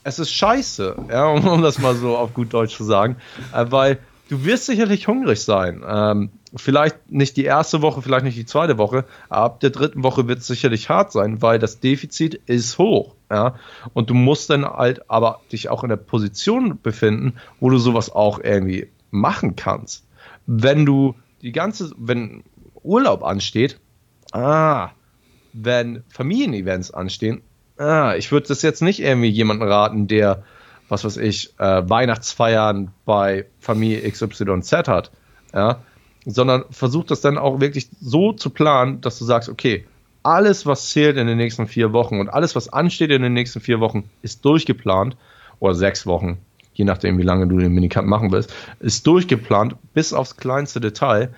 es ist scheiße, ja, um, um das mal so auf gut Deutsch zu sagen, äh, weil du wirst sicherlich hungrig sein. Ähm, vielleicht nicht die erste Woche, vielleicht nicht die zweite Woche, ab der dritten Woche wird es sicherlich hart sein, weil das Defizit ist hoch. Ja? Und du musst dann halt aber dich auch in der Position befinden, wo du sowas auch irgendwie machen kannst. Wenn du die ganze, wenn Urlaub ansteht, ah, wenn Familienevents anstehen, ah, ich würde das jetzt nicht irgendwie jemanden raten, der was weiß ich, äh, Weihnachtsfeiern bei Familie XYZ hat, ja, sondern versucht das dann auch wirklich so zu planen, dass du sagst, okay, alles, was zählt in den nächsten vier Wochen und alles, was ansteht in den nächsten vier Wochen, ist durchgeplant oder sechs Wochen, je nachdem, wie lange du den Minicamp machen willst, ist durchgeplant bis aufs kleinste Detail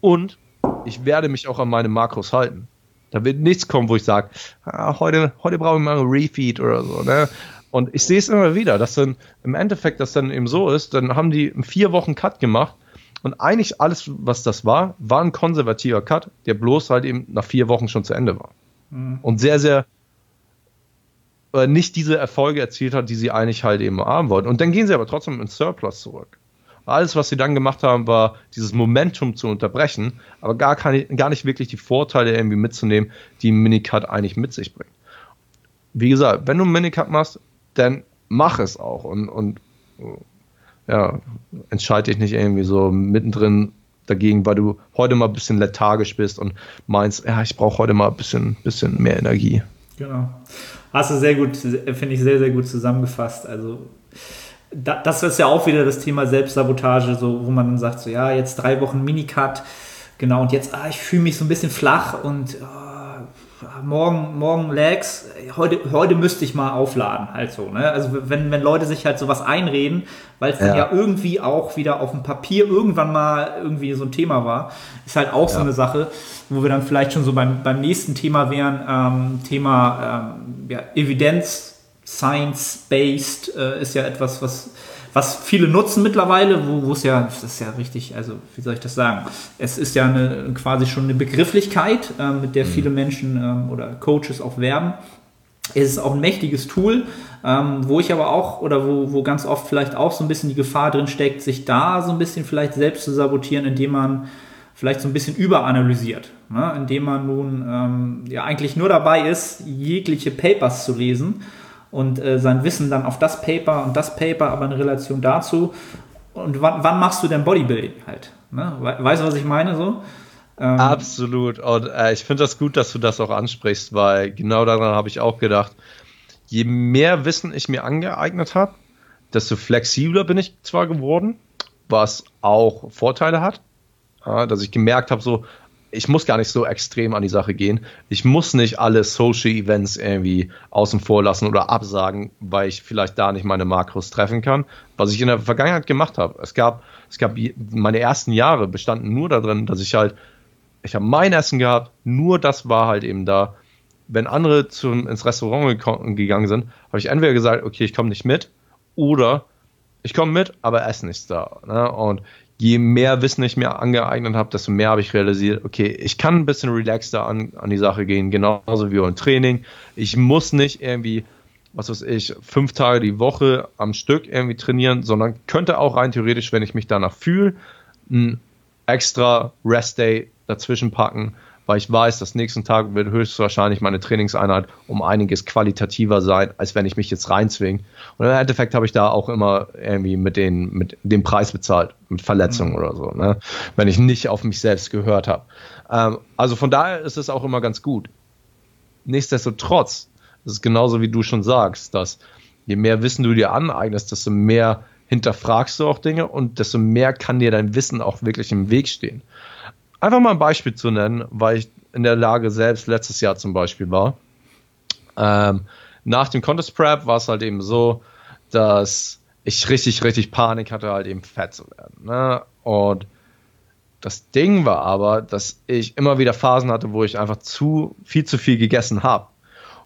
und ich werde mich auch an meine Makros halten. Da wird nichts kommen, wo ich sage, ah, heute, heute brauche ich mal einen Refeed oder so. Ne? Und ich sehe es immer wieder, dass dann im Endeffekt das dann eben so ist, dann haben die vier Wochen Cut gemacht und eigentlich alles, was das war, war ein konservativer Cut, der bloß halt eben nach vier Wochen schon zu Ende war. Mhm. Und sehr, sehr äh, nicht diese Erfolge erzielt hat, die sie eigentlich halt eben haben wollten. Und dann gehen sie aber trotzdem ins Surplus zurück. Alles, was sie dann gemacht haben, war dieses Momentum zu unterbrechen, aber gar, keine, gar nicht wirklich die Vorteile irgendwie mitzunehmen, die ein Minicut eigentlich mit sich bringt. Wie gesagt, wenn du einen Minicut machst, dann mach es auch und, und ja, entscheide dich nicht irgendwie so mittendrin dagegen, weil du heute mal ein bisschen lethargisch bist und meinst, ja, ich brauche heute mal ein bisschen, bisschen mehr Energie. Genau. Hast du sehr gut, finde ich sehr, sehr gut zusammengefasst. Also das ist ja auch wieder das Thema Selbstsabotage, so, wo man dann sagt, so ja, jetzt drei Wochen Minicut, genau, und jetzt, ah, ich fühle mich so ein bisschen flach und oh, morgen, morgen Lags, heute, heute müsste ich mal aufladen, halt so, ne? Also wenn, wenn Leute sich halt sowas einreden, weil es dann ja. ja irgendwie auch wieder auf dem Papier irgendwann mal irgendwie so ein Thema war, ist halt auch ja. so eine Sache, wo wir dann vielleicht schon so beim, beim nächsten Thema wären, ähm, Thema ähm, ja, Evidenz, Science-based äh, ist ja etwas, was, was viele nutzen mittlerweile, wo es ja, das ist ja richtig, also wie soll ich das sagen? Es ist ja eine, quasi schon eine Begrifflichkeit, äh, mit der mhm. viele Menschen äh, oder Coaches auch werben. Es ist auch ein mächtiges Tool, ähm, wo ich aber auch oder wo, wo ganz oft vielleicht auch so ein bisschen die Gefahr drin steckt, sich da so ein bisschen vielleicht selbst zu sabotieren, indem man vielleicht so ein bisschen überanalysiert, ne? indem man nun ähm, ja eigentlich nur dabei ist, jegliche Papers zu lesen und äh, sein Wissen dann auf das Paper und das Paper, aber in Relation dazu. Und wann, wann machst du denn Bodybuilding halt? Ne? Weißt du, was ich meine so? Ähm, Absolut. Und äh, ich finde das gut, dass du das auch ansprichst, weil genau daran habe ich auch gedacht. Je mehr Wissen ich mir angeeignet habe, desto flexibler bin ich zwar geworden, was auch Vorteile hat. Dass ich gemerkt habe, so, ich muss gar nicht so extrem an die Sache gehen. Ich muss nicht alle Social Events irgendwie außen vor lassen oder absagen, weil ich vielleicht da nicht meine Makros treffen kann, was ich in der Vergangenheit gemacht habe. Es gab, es gab meine ersten Jahre bestanden nur darin, dass ich halt, ich habe mein Essen gehabt, nur das war halt eben da. Wenn andere zum, ins Restaurant gegangen sind, habe ich entweder gesagt, okay, ich komme nicht mit, oder ich komme mit, aber Essen ist da. Ne? Und je mehr Wissen ich mir angeeignet habe, desto mehr habe ich realisiert, okay, ich kann ein bisschen relaxter an, an die Sache gehen, genauso wie beim Training. Ich muss nicht irgendwie, was weiß ich, fünf Tage die Woche am Stück irgendwie trainieren, sondern könnte auch rein theoretisch, wenn ich mich danach fühle, ein extra Rest Day dazwischen packen weil ich weiß, dass nächsten Tag wird höchstwahrscheinlich meine Trainingseinheit um einiges qualitativer sein, als wenn ich mich jetzt reinzwinge. Und im Endeffekt habe ich da auch immer irgendwie mit, den, mit dem Preis bezahlt, mit Verletzungen mhm. oder so, ne? wenn ich nicht auf mich selbst gehört habe. Ähm, also von daher ist es auch immer ganz gut. Nichtsdestotrotz ist es genauso wie du schon sagst, dass je mehr Wissen du dir aneignest, desto mehr hinterfragst du auch Dinge und desto mehr kann dir dein Wissen auch wirklich im Weg stehen. Einfach mal ein Beispiel zu nennen, weil ich in der Lage selbst letztes Jahr zum Beispiel war. Ähm, nach dem Contest Prep war es halt eben so, dass ich richtig, richtig Panik hatte, halt eben fett zu werden. Ne? Und das Ding war aber, dass ich immer wieder Phasen hatte, wo ich einfach zu viel zu viel gegessen habe.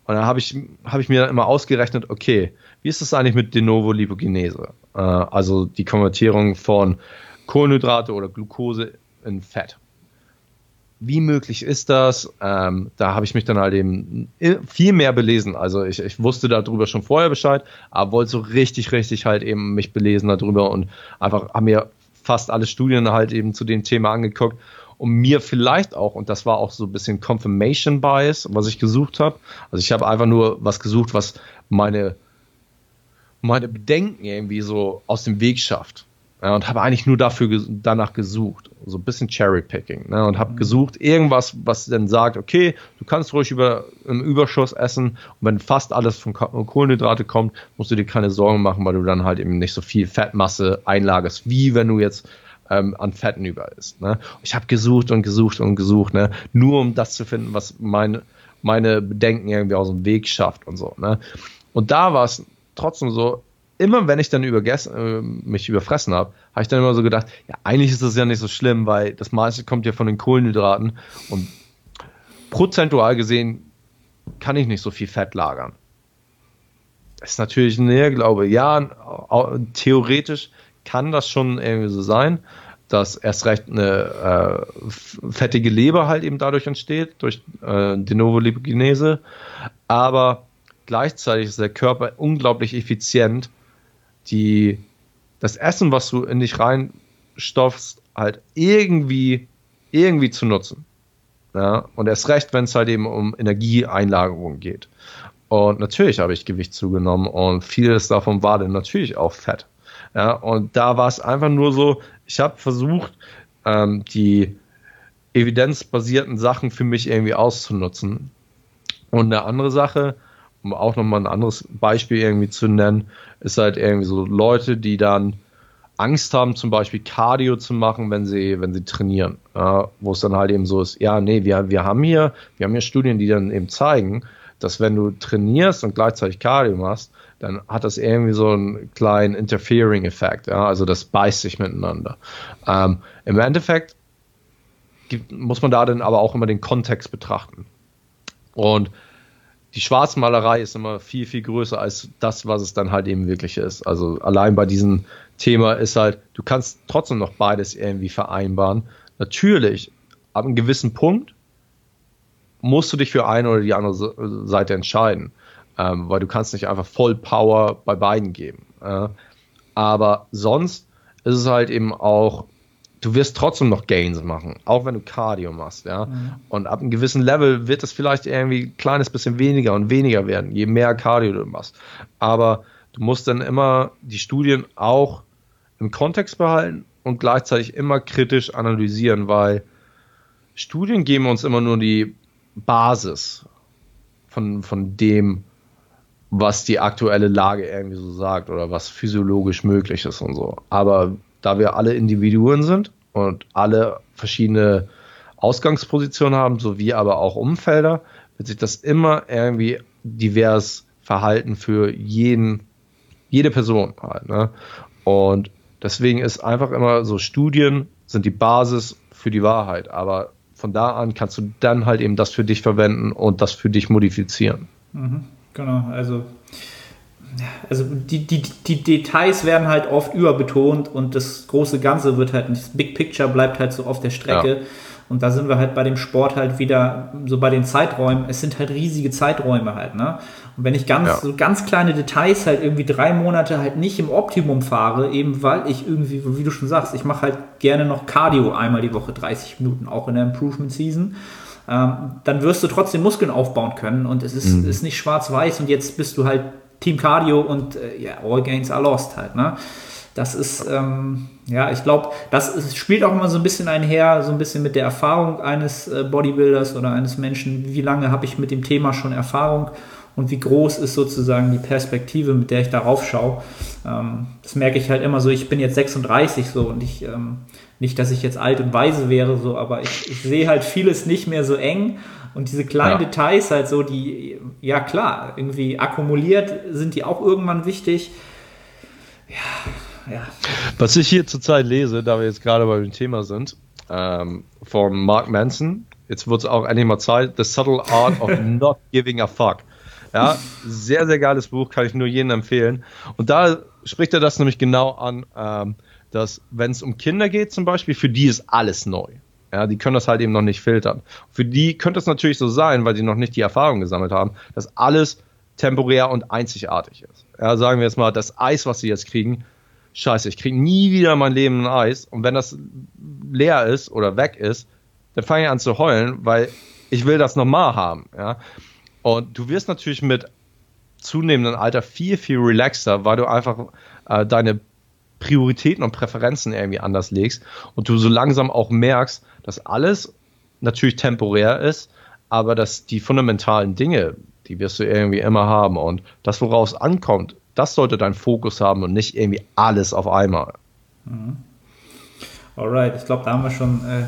Und dann habe ich, hab ich mir immer ausgerechnet, okay, wie ist das eigentlich mit De novo Lipogenese? Äh, also die Konvertierung von Kohlenhydrate oder Glucose in Fett wie möglich ist das? Ähm, da habe ich mich dann halt eben viel mehr belesen. Also ich, ich wusste darüber schon vorher Bescheid, aber wollte so richtig, richtig halt eben mich belesen darüber und einfach haben mir fast alle Studien halt eben zu dem Thema angeguckt, um mir vielleicht auch, und das war auch so ein bisschen Confirmation Bias, was ich gesucht habe. Also ich habe einfach nur was gesucht, was meine, meine Bedenken irgendwie so aus dem Weg schafft. Ja, und habe eigentlich nur dafür danach gesucht, so ein bisschen Cherry-Picking. Ne, und habe mhm. gesucht irgendwas, was dann sagt, okay, du kannst ruhig über im Überschuss essen und wenn fast alles von Kohlenhydrate kommt, musst du dir keine Sorgen machen, weil du dann halt eben nicht so viel Fettmasse einlagerst, wie wenn du jetzt ähm, an Fetten über isst. Ne? Ich habe gesucht und gesucht und gesucht, ne? nur um das zu finden, was meine meine Bedenken irgendwie aus dem Weg schafft und so. Ne? Und da war es trotzdem so, immer wenn ich dann übergessen, äh, mich überfressen habe, habe ich dann immer so gedacht, ja, eigentlich ist das ja nicht so schlimm, weil das meiste kommt ja von den Kohlenhydraten und prozentual gesehen kann ich nicht so viel Fett lagern. Das ist natürlich ein Irrglaube. Ja, theoretisch kann das schon irgendwie so sein, dass erst recht eine äh, fettige Leber halt eben dadurch entsteht, durch äh, De novo Lipogenese. Aber gleichzeitig ist der Körper unglaublich effizient, die das Essen, was du in dich reinstopfst, halt irgendwie, irgendwie zu nutzen. Ja? Und erst recht, wenn es halt eben um Energieeinlagerung geht. Und natürlich habe ich Gewicht zugenommen und vieles davon war dann natürlich auch Fett. Ja, und da war es einfach nur so, ich habe versucht, ähm, die evidenzbasierten Sachen für mich irgendwie auszunutzen. Und eine andere Sache, um auch nochmal ein anderes Beispiel irgendwie zu nennen, ist halt irgendwie so Leute, die dann Angst haben, zum Beispiel Cardio zu machen, wenn sie, wenn sie trainieren. Ja, wo es dann halt eben so ist, ja, nee, wir, wir haben hier, wir haben hier Studien, die dann eben zeigen, dass wenn du trainierst und gleichzeitig Cardio machst, dann hat das irgendwie so einen kleinen Interfering-Effekt. Ja? Also das beißt sich miteinander. Ähm, Im Endeffekt gibt, muss man da dann aber auch immer den Kontext betrachten. Und die Schwarzmalerei ist immer viel, viel größer als das, was es dann halt eben wirklich ist. Also allein bei diesem Thema ist halt, du kannst trotzdem noch beides irgendwie vereinbaren. Natürlich, ab einem gewissen Punkt musst du dich für eine oder die andere Seite entscheiden, ähm, weil du kannst nicht einfach voll Power bei beiden geben. Äh, aber sonst ist es halt eben auch du wirst trotzdem noch Gains machen, auch wenn du Cardio machst, ja. Mhm. Und ab einem gewissen Level wird es vielleicht irgendwie ein kleines bisschen weniger und weniger werden, je mehr Cardio du machst. Aber du musst dann immer die Studien auch im Kontext behalten und gleichzeitig immer kritisch analysieren, weil Studien geben uns immer nur die Basis von, von dem, was die aktuelle Lage irgendwie so sagt oder was physiologisch möglich ist und so. Aber da wir alle Individuen sind und alle verschiedene Ausgangspositionen haben, sowie aber auch Umfelder, wird sich das immer irgendwie divers verhalten für jeden, jede Person halt. Ne? Und deswegen ist einfach immer so, Studien sind die Basis für die Wahrheit, aber von da an kannst du dann halt eben das für dich verwenden und das für dich modifizieren. Mhm, genau, also also die, die, die Details werden halt oft überbetont und das große Ganze wird halt, das Big Picture bleibt halt so auf der Strecke. Ja. Und da sind wir halt bei dem Sport halt wieder so bei den Zeiträumen. Es sind halt riesige Zeiträume halt, ne? Und wenn ich ganz, ja. so ganz kleine Details halt irgendwie drei Monate halt nicht im Optimum fahre, eben weil ich irgendwie, wie du schon sagst, ich mache halt gerne noch Cardio einmal die Woche 30 Minuten, auch in der Improvement Season. Ähm, dann wirst du trotzdem Muskeln aufbauen können und es ist, mhm. ist nicht schwarz-weiß und jetzt bist du halt Team Cardio und äh, ja, all gains are lost halt. Ne? Das ist, ähm, ja, ich glaube, das ist, spielt auch immer so ein bisschen einher, so ein bisschen mit der Erfahrung eines äh, Bodybuilders oder eines Menschen. Wie lange habe ich mit dem Thema schon Erfahrung und wie groß ist sozusagen die Perspektive, mit der ich darauf schaue. Ähm, das merke ich halt immer so, ich bin jetzt 36 so und ich, ähm, nicht, dass ich jetzt alt und weise wäre, so, aber ich, ich sehe halt vieles nicht mehr so eng und diese kleinen ja. Details halt so, die, ja klar, irgendwie akkumuliert sind die auch irgendwann wichtig. Ja, ja. Was ich hier zurzeit lese, da wir jetzt gerade bei dem Thema sind, ähm, von Mark Manson, jetzt wird es auch endlich mal Zeit, The Subtle Art of Not Giving a Fuck. Ja, sehr, sehr geiles Buch, kann ich nur jedem empfehlen. Und da spricht er das nämlich genau an, ähm, dass wenn es um Kinder geht zum Beispiel, für die ist alles neu. Ja, die können das halt eben noch nicht filtern. Für die könnte es natürlich so sein, weil sie noch nicht die Erfahrung gesammelt haben, dass alles temporär und einzigartig ist. Ja, sagen wir jetzt mal, das Eis, was sie jetzt kriegen, scheiße, ich kriege nie wieder mein Leben ein Eis. Und wenn das leer ist oder weg ist, dann fange ich an zu heulen, weil ich will das nochmal haben. Ja? Und du wirst natürlich mit zunehmendem Alter viel, viel relaxter, weil du einfach äh, deine Prioritäten und Präferenzen irgendwie anders legst und du so langsam auch merkst, dass alles natürlich temporär ist, aber dass die fundamentalen Dinge, die wirst du irgendwie immer haben und das, woraus ankommt, das sollte dein Fokus haben und nicht irgendwie alles auf einmal. Mhm. Alright, ich glaube, da haben wir schon äh,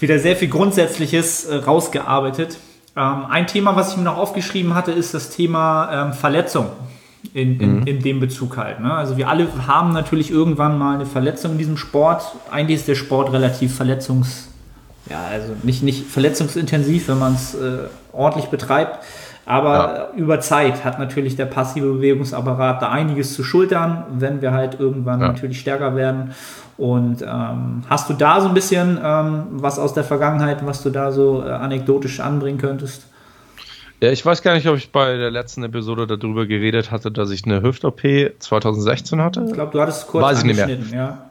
wieder sehr viel Grundsätzliches äh, rausgearbeitet. Ähm, ein Thema, was ich mir noch aufgeschrieben hatte, ist das Thema ähm, Verletzung in, in, mhm. in dem Bezug halt. Ne? Also wir alle haben natürlich irgendwann mal eine Verletzung in diesem Sport. Eigentlich ist der Sport relativ verletzungs, ja, also nicht, nicht verletzungsintensiv, wenn man es äh, ordentlich betreibt. Aber ja. über Zeit hat natürlich der passive Bewegungsapparat da einiges zu schultern, wenn wir halt irgendwann ja. natürlich stärker werden. Und ähm, hast du da so ein bisschen ähm, was aus der Vergangenheit, was du da so äh, anekdotisch anbringen könntest? Ja, ich weiß gar nicht, ob ich bei der letzten Episode darüber geredet hatte, dass ich eine Hüft-OP 2016 hatte. Ich glaube, du hattest es kurz Weiß ich nicht mehr. ja.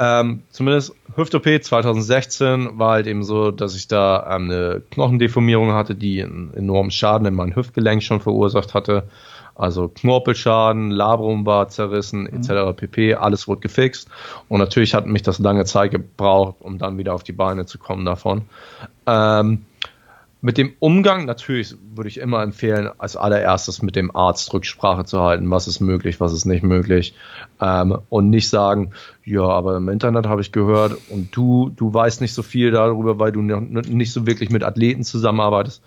Ähm, zumindest Hüft-OP 2016 war halt eben so, dass ich da ähm, eine Knochendeformierung hatte, die einen enormen Schaden in mein Hüftgelenk schon verursacht hatte. Also Knorpelschaden, Labrum war zerrissen, etc. pp. Alles wurde gefixt. Und natürlich hat mich das lange Zeit gebraucht, um dann wieder auf die Beine zu kommen davon. Ähm, mit dem Umgang, natürlich würde ich immer empfehlen, als allererstes mit dem Arzt Rücksprache zu halten, was ist möglich, was ist nicht möglich. Ähm, und nicht sagen, ja, aber im Internet habe ich gehört und du, du weißt nicht so viel darüber, weil du nicht so wirklich mit Athleten zusammenarbeitest.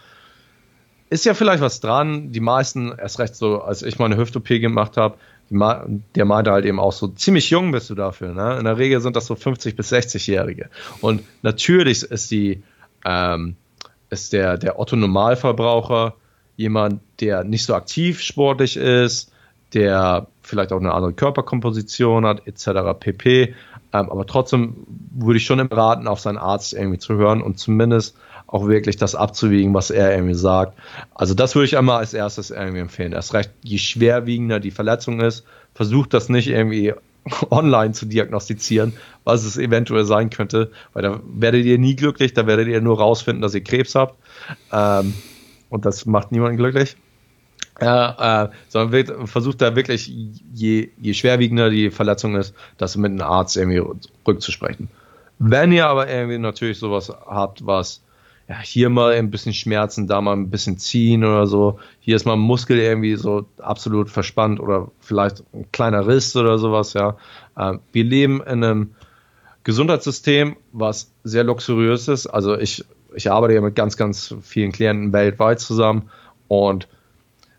Ist ja vielleicht was dran. Die meisten, erst recht so, als ich meine Hüft-OP gemacht habe, der meinte halt eben auch so, ziemlich jung bist du dafür. Ne? In der Regel sind das so 50- bis 60-Jährige. Und natürlich ist die, ähm, ist der, der Otto Normalverbraucher jemand, der nicht so aktiv sportlich ist, der vielleicht auch eine andere Körperkomposition hat, etc. pp. Ähm, aber trotzdem würde ich schon im raten, auf seinen Arzt irgendwie zu hören und zumindest auch wirklich das abzuwiegen, was er irgendwie sagt. Also das würde ich einmal als erstes irgendwie empfehlen. Erst recht, je schwerwiegender die Verletzung ist, versucht das nicht irgendwie online zu diagnostizieren, was es eventuell sein könnte, weil da werdet ihr nie glücklich, da werdet ihr nur rausfinden, dass ihr Krebs habt. Ähm, und das macht niemanden glücklich. Äh, äh, sondern wird, versucht da wirklich, je, je schwerwiegender die Verletzung ist, das mit einem Arzt irgendwie rückzusprechen. Wenn ihr aber irgendwie natürlich sowas habt, was ja, hier mal ein bisschen Schmerzen, da mal ein bisschen ziehen oder so. Hier ist mal ein Muskel irgendwie so absolut verspannt oder vielleicht ein kleiner Riss oder sowas, ja. Ähm, wir leben in einem Gesundheitssystem, was sehr luxuriös ist. Also ich, ich arbeite ja mit ganz, ganz vielen Klienten weltweit zusammen und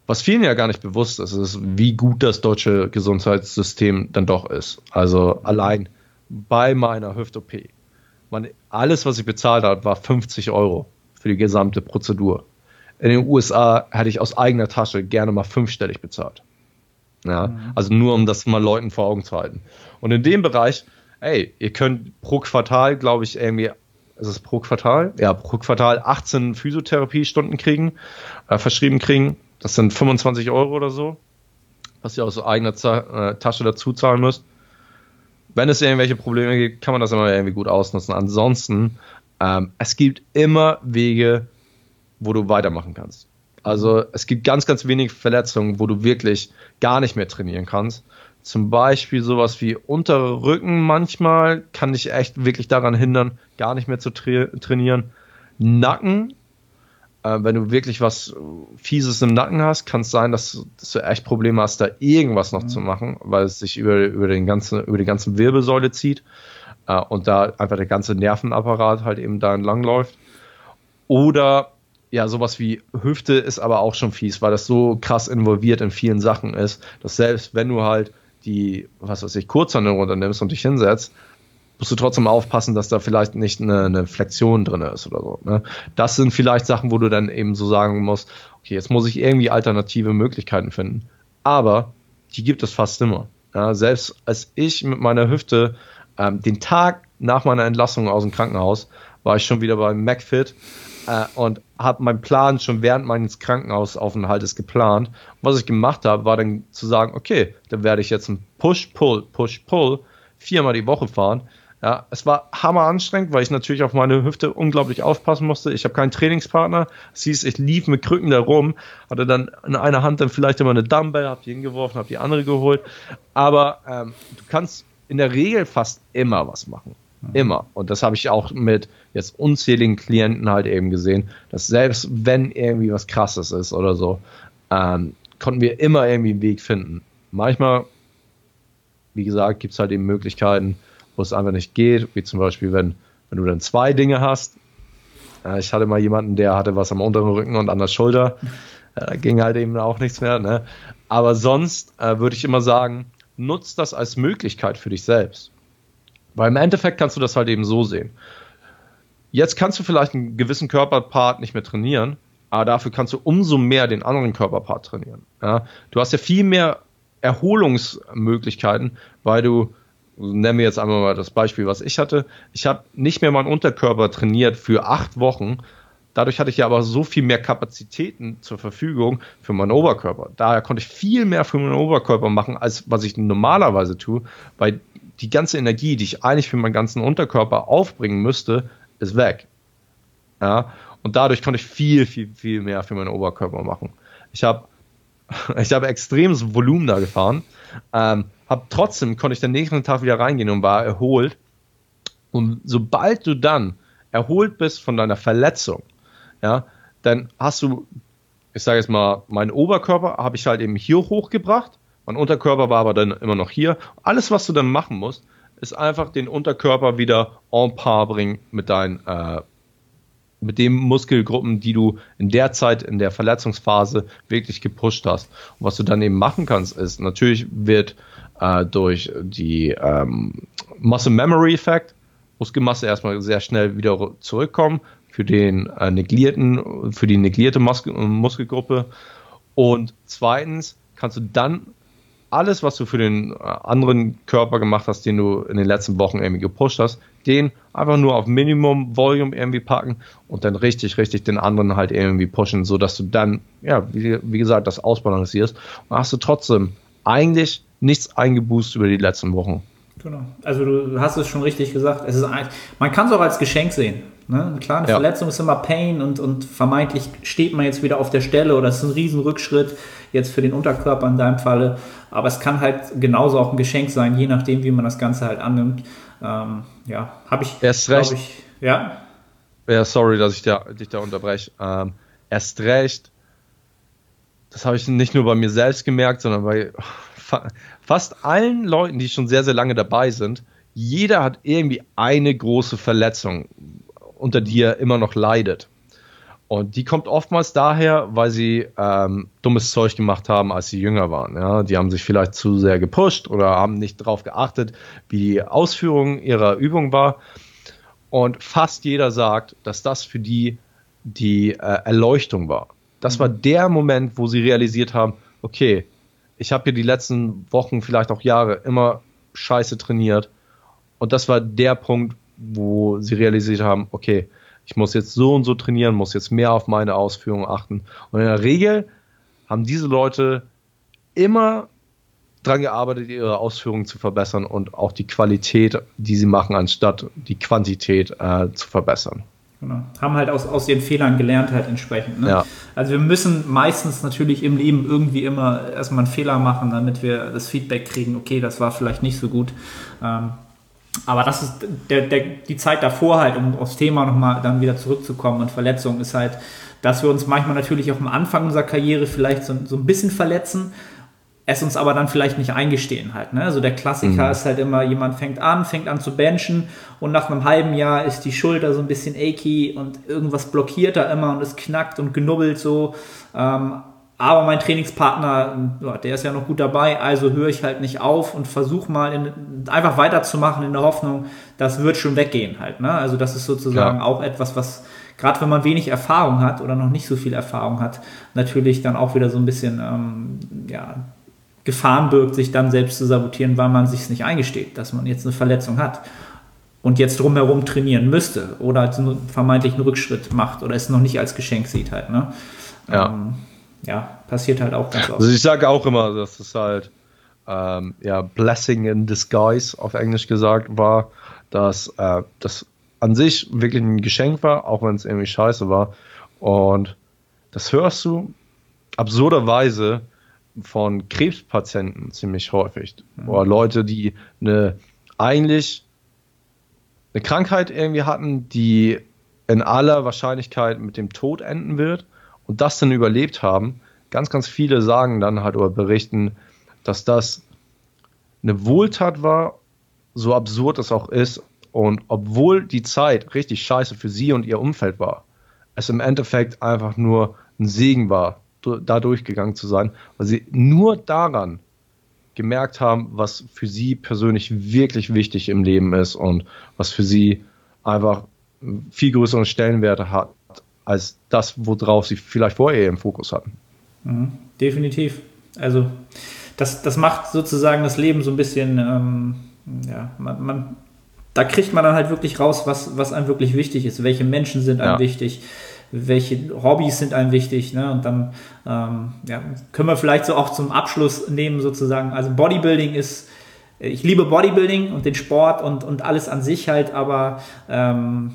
was vielen ja gar nicht bewusst ist, ist, wie gut das deutsche Gesundheitssystem dann doch ist. Also allein bei meiner Hüft-OP man, alles, was ich bezahlt habe, war 50 Euro für die gesamte Prozedur. In den USA hätte ich aus eigener Tasche gerne mal fünfstellig bezahlt. Ja, mhm. also nur um das mal Leuten vor Augen zu halten. Und in dem Bereich, ey, ihr könnt pro Quartal, glaube ich, irgendwie, ist es pro Quartal? Ja, pro Quartal 18 Physiotherapiestunden kriegen, äh, verschrieben kriegen. Das sind 25 Euro oder so, was ihr aus eigener Z äh, Tasche dazu zahlen müsst wenn es irgendwelche Probleme gibt, kann man das immer irgendwie gut ausnutzen. Ansonsten, ähm, es gibt immer Wege, wo du weitermachen kannst. Also es gibt ganz, ganz wenig Verletzungen, wo du wirklich gar nicht mehr trainieren kannst. Zum Beispiel sowas wie untere Rücken manchmal kann dich echt wirklich daran hindern, gar nicht mehr zu tra trainieren. Nacken äh, wenn du wirklich was Fieses im Nacken hast, kann es sein, dass, dass, du echt Probleme hast, da irgendwas noch mhm. zu machen, weil es sich über, über, den ganzen, über die ganze Wirbelsäule zieht äh, und da einfach der ganze Nervenapparat halt eben da entlang läuft. Oder ja, sowas wie Hüfte ist aber auch schon fies, weil das so krass involviert in vielen Sachen ist, dass selbst wenn du halt die, was weiß ich, Kurzhanne runternimmst und dich hinsetzt, musst du trotzdem aufpassen, dass da vielleicht nicht eine, eine Flexion drin ist oder so. Ne? Das sind vielleicht Sachen, wo du dann eben so sagen musst, okay, jetzt muss ich irgendwie alternative Möglichkeiten finden. Aber die gibt es fast immer. Ja, selbst als ich mit meiner Hüfte ähm, den Tag nach meiner Entlassung aus dem Krankenhaus war ich schon wieder beim McFit äh, und habe meinen Plan schon während meines Krankenhausaufenthaltes geplant. was ich gemacht habe, war dann zu sagen, okay, dann werde ich jetzt ein Push-Pull, Push-Pull viermal die Woche fahren ja, es war hammer anstrengend, weil ich natürlich auf meine Hüfte unglaublich aufpassen musste. Ich habe keinen Trainingspartner. Es hieß, ich lief mit Krücken da rum, hatte dann in einer Hand dann vielleicht immer eine Dumbbell, habe die hingeworfen, habe die andere geholt. Aber ähm, du kannst in der Regel fast immer was machen. Mhm. Immer. Und das habe ich auch mit jetzt unzähligen Klienten halt eben gesehen, dass selbst wenn irgendwie was krasses ist oder so, ähm, konnten wir immer irgendwie einen Weg finden. Manchmal, wie gesagt, gibt es halt eben Möglichkeiten, wo es einfach nicht geht, wie zum Beispiel, wenn, wenn du dann zwei Dinge hast. Äh, ich hatte mal jemanden, der hatte was am unteren Rücken und an der Schulter. Äh, da ging halt eben auch nichts mehr. Ne? Aber sonst äh, würde ich immer sagen, nutzt das als Möglichkeit für dich selbst. Weil im Endeffekt kannst du das halt eben so sehen. Jetzt kannst du vielleicht einen gewissen Körperpart nicht mehr trainieren, aber dafür kannst du umso mehr den anderen Körperpart trainieren. Ja? Du hast ja viel mehr Erholungsmöglichkeiten, weil du nennen wir jetzt einmal mal das Beispiel, was ich hatte. Ich habe nicht mehr meinen Unterkörper trainiert für acht Wochen, Dadurch hatte ich ja aber so viel mehr Kapazitäten zur Verfügung für meinen Oberkörper. Daher konnte ich viel mehr für meinen Oberkörper machen, als was ich normalerweise tue, weil die ganze Energie, die ich eigentlich für meinen ganzen Unterkörper aufbringen müsste, ist weg. Ja, und dadurch konnte ich viel, viel, viel mehr für meinen Oberkörper machen. Ich habe ich habe extremes Volumen da gefahren, ähm, habe trotzdem konnte ich den nächsten Tag wieder reingehen und war erholt. Und sobald du dann erholt bist von deiner Verletzung, ja, dann hast du, ich sage jetzt mal, meinen Oberkörper habe ich halt eben hier hochgebracht, mein Unterkörper war aber dann immer noch hier. Alles, was du dann machen musst, ist einfach den Unterkörper wieder en par bringen mit deinen äh, mit den Muskelgruppen, die du in der Zeit, in der Verletzungsphase wirklich gepusht hast. Und was du dann eben machen kannst, ist, natürlich wird äh, durch die ähm, Muscle Memory Effect Muskelmasse erstmal sehr schnell wieder zurückkommen für den äh, neglierten, für die neglierte Muskel Muskelgruppe. Und zweitens kannst du dann alles, was du für den äh, anderen Körper gemacht hast, den du in den letzten Wochen irgendwie gepusht hast, den einfach nur auf Minimum Volume irgendwie packen und dann richtig, richtig den anderen halt irgendwie pushen, sodass du dann, ja, wie, wie gesagt, das ausbalancierst und hast du trotzdem eigentlich nichts eingeboost über die letzten Wochen. Genau. Also du hast es schon richtig gesagt. Es ist ein, man kann es auch als Geschenk sehen. Ne? Eine ja. Verletzung ist immer Pain und, und vermeintlich steht man jetzt wieder auf der Stelle oder es ist ein Riesenrückschritt jetzt für den Unterkörper in deinem Falle. Aber es kann halt genauso auch ein Geschenk sein, je nachdem, wie man das Ganze halt annimmt. Ähm, ja, habe ich, erst recht. Ich, ja. Ja, sorry, dass ich da, dich da unterbreche. Ähm, erst recht, das habe ich nicht nur bei mir selbst gemerkt, sondern bei fast allen Leuten, die schon sehr, sehr lange dabei sind. Jeder hat irgendwie eine große Verletzung, unter die er immer noch leidet. Und die kommt oftmals daher, weil sie ähm, dummes Zeug gemacht haben, als sie jünger waren. Ja? Die haben sich vielleicht zu sehr gepusht oder haben nicht darauf geachtet, wie die Ausführung ihrer Übung war. Und fast jeder sagt, dass das für die die äh, Erleuchtung war. Das war der Moment, wo sie realisiert haben, okay, ich habe hier die letzten Wochen, vielleicht auch Jahre immer scheiße trainiert. Und das war der Punkt, wo sie realisiert haben, okay, ich muss jetzt so und so trainieren, muss jetzt mehr auf meine Ausführungen achten. Und in der Regel haben diese Leute immer daran gearbeitet, ihre Ausführungen zu verbessern und auch die Qualität, die sie machen, anstatt die Quantität äh, zu verbessern. Genau. Haben halt aus, aus ihren Fehlern gelernt, halt entsprechend. Ne? Ja. Also wir müssen meistens natürlich im Leben irgendwie immer erstmal einen Fehler machen, damit wir das Feedback kriegen, okay, das war vielleicht nicht so gut. Ähm, aber das ist der, der, die Zeit davor halt, um aufs Thema nochmal dann wieder zurückzukommen und Verletzungen ist halt, dass wir uns manchmal natürlich auch am Anfang unserer Karriere vielleicht so, so ein bisschen verletzen, es uns aber dann vielleicht nicht eingestehen halt. Ne? Also der Klassiker mhm. ist halt immer, jemand fängt an, fängt an zu benchen und nach einem halben Jahr ist die Schulter so ein bisschen achy und irgendwas blockiert da immer und es knackt und knubbelt so. Ähm, aber mein Trainingspartner, der ist ja noch gut dabei, also höre ich halt nicht auf und versuche mal in, einfach weiterzumachen in der Hoffnung, das wird schon weggehen halt. Ne? Also das ist sozusagen ja. auch etwas, was gerade wenn man wenig Erfahrung hat oder noch nicht so viel Erfahrung hat, natürlich dann auch wieder so ein bisschen ähm, ja, Gefahren birgt, sich dann selbst zu sabotieren, weil man sich nicht eingesteht, dass man jetzt eine Verletzung hat und jetzt drumherum trainieren müsste oder vermeintlich einen Rückschritt macht oder es noch nicht als Geschenk sieht halt. Ne? Ja. Ähm, ja, passiert halt auch ganz oft. Also ich sage auch immer, dass es halt ähm, ja, Blessing in Disguise auf Englisch gesagt war, dass äh, das an sich wirklich ein Geschenk war, auch wenn es irgendwie scheiße war. Und das hörst du absurderweise von Krebspatienten ziemlich häufig. Mhm. Oder Leute, die eine eigentlich eine Krankheit irgendwie hatten, die in aller Wahrscheinlichkeit mit dem Tod enden wird und das dann überlebt haben, ganz, ganz viele sagen dann halt oder berichten, dass das eine Wohltat war, so absurd es auch ist. Und obwohl die Zeit richtig scheiße für sie und ihr Umfeld war, es im Endeffekt einfach nur ein Segen war, da durchgegangen zu sein, weil sie nur daran gemerkt haben, was für sie persönlich wirklich wichtig im Leben ist und was für sie einfach viel größeren Stellenwerte hat, als das, worauf sie vielleicht vorher im Fokus hatten. Mhm, definitiv. Also das, das macht sozusagen das Leben so ein bisschen, ähm, ja, man, man, da kriegt man dann halt wirklich raus, was, was einem wirklich wichtig ist, welche Menschen sind einem ja. wichtig, welche Hobbys sind einem wichtig. Ne? Und dann ähm, ja, können wir vielleicht so auch zum Abschluss nehmen, sozusagen. Also Bodybuilding ist, ich liebe Bodybuilding und den Sport und, und alles an sich halt, aber ähm,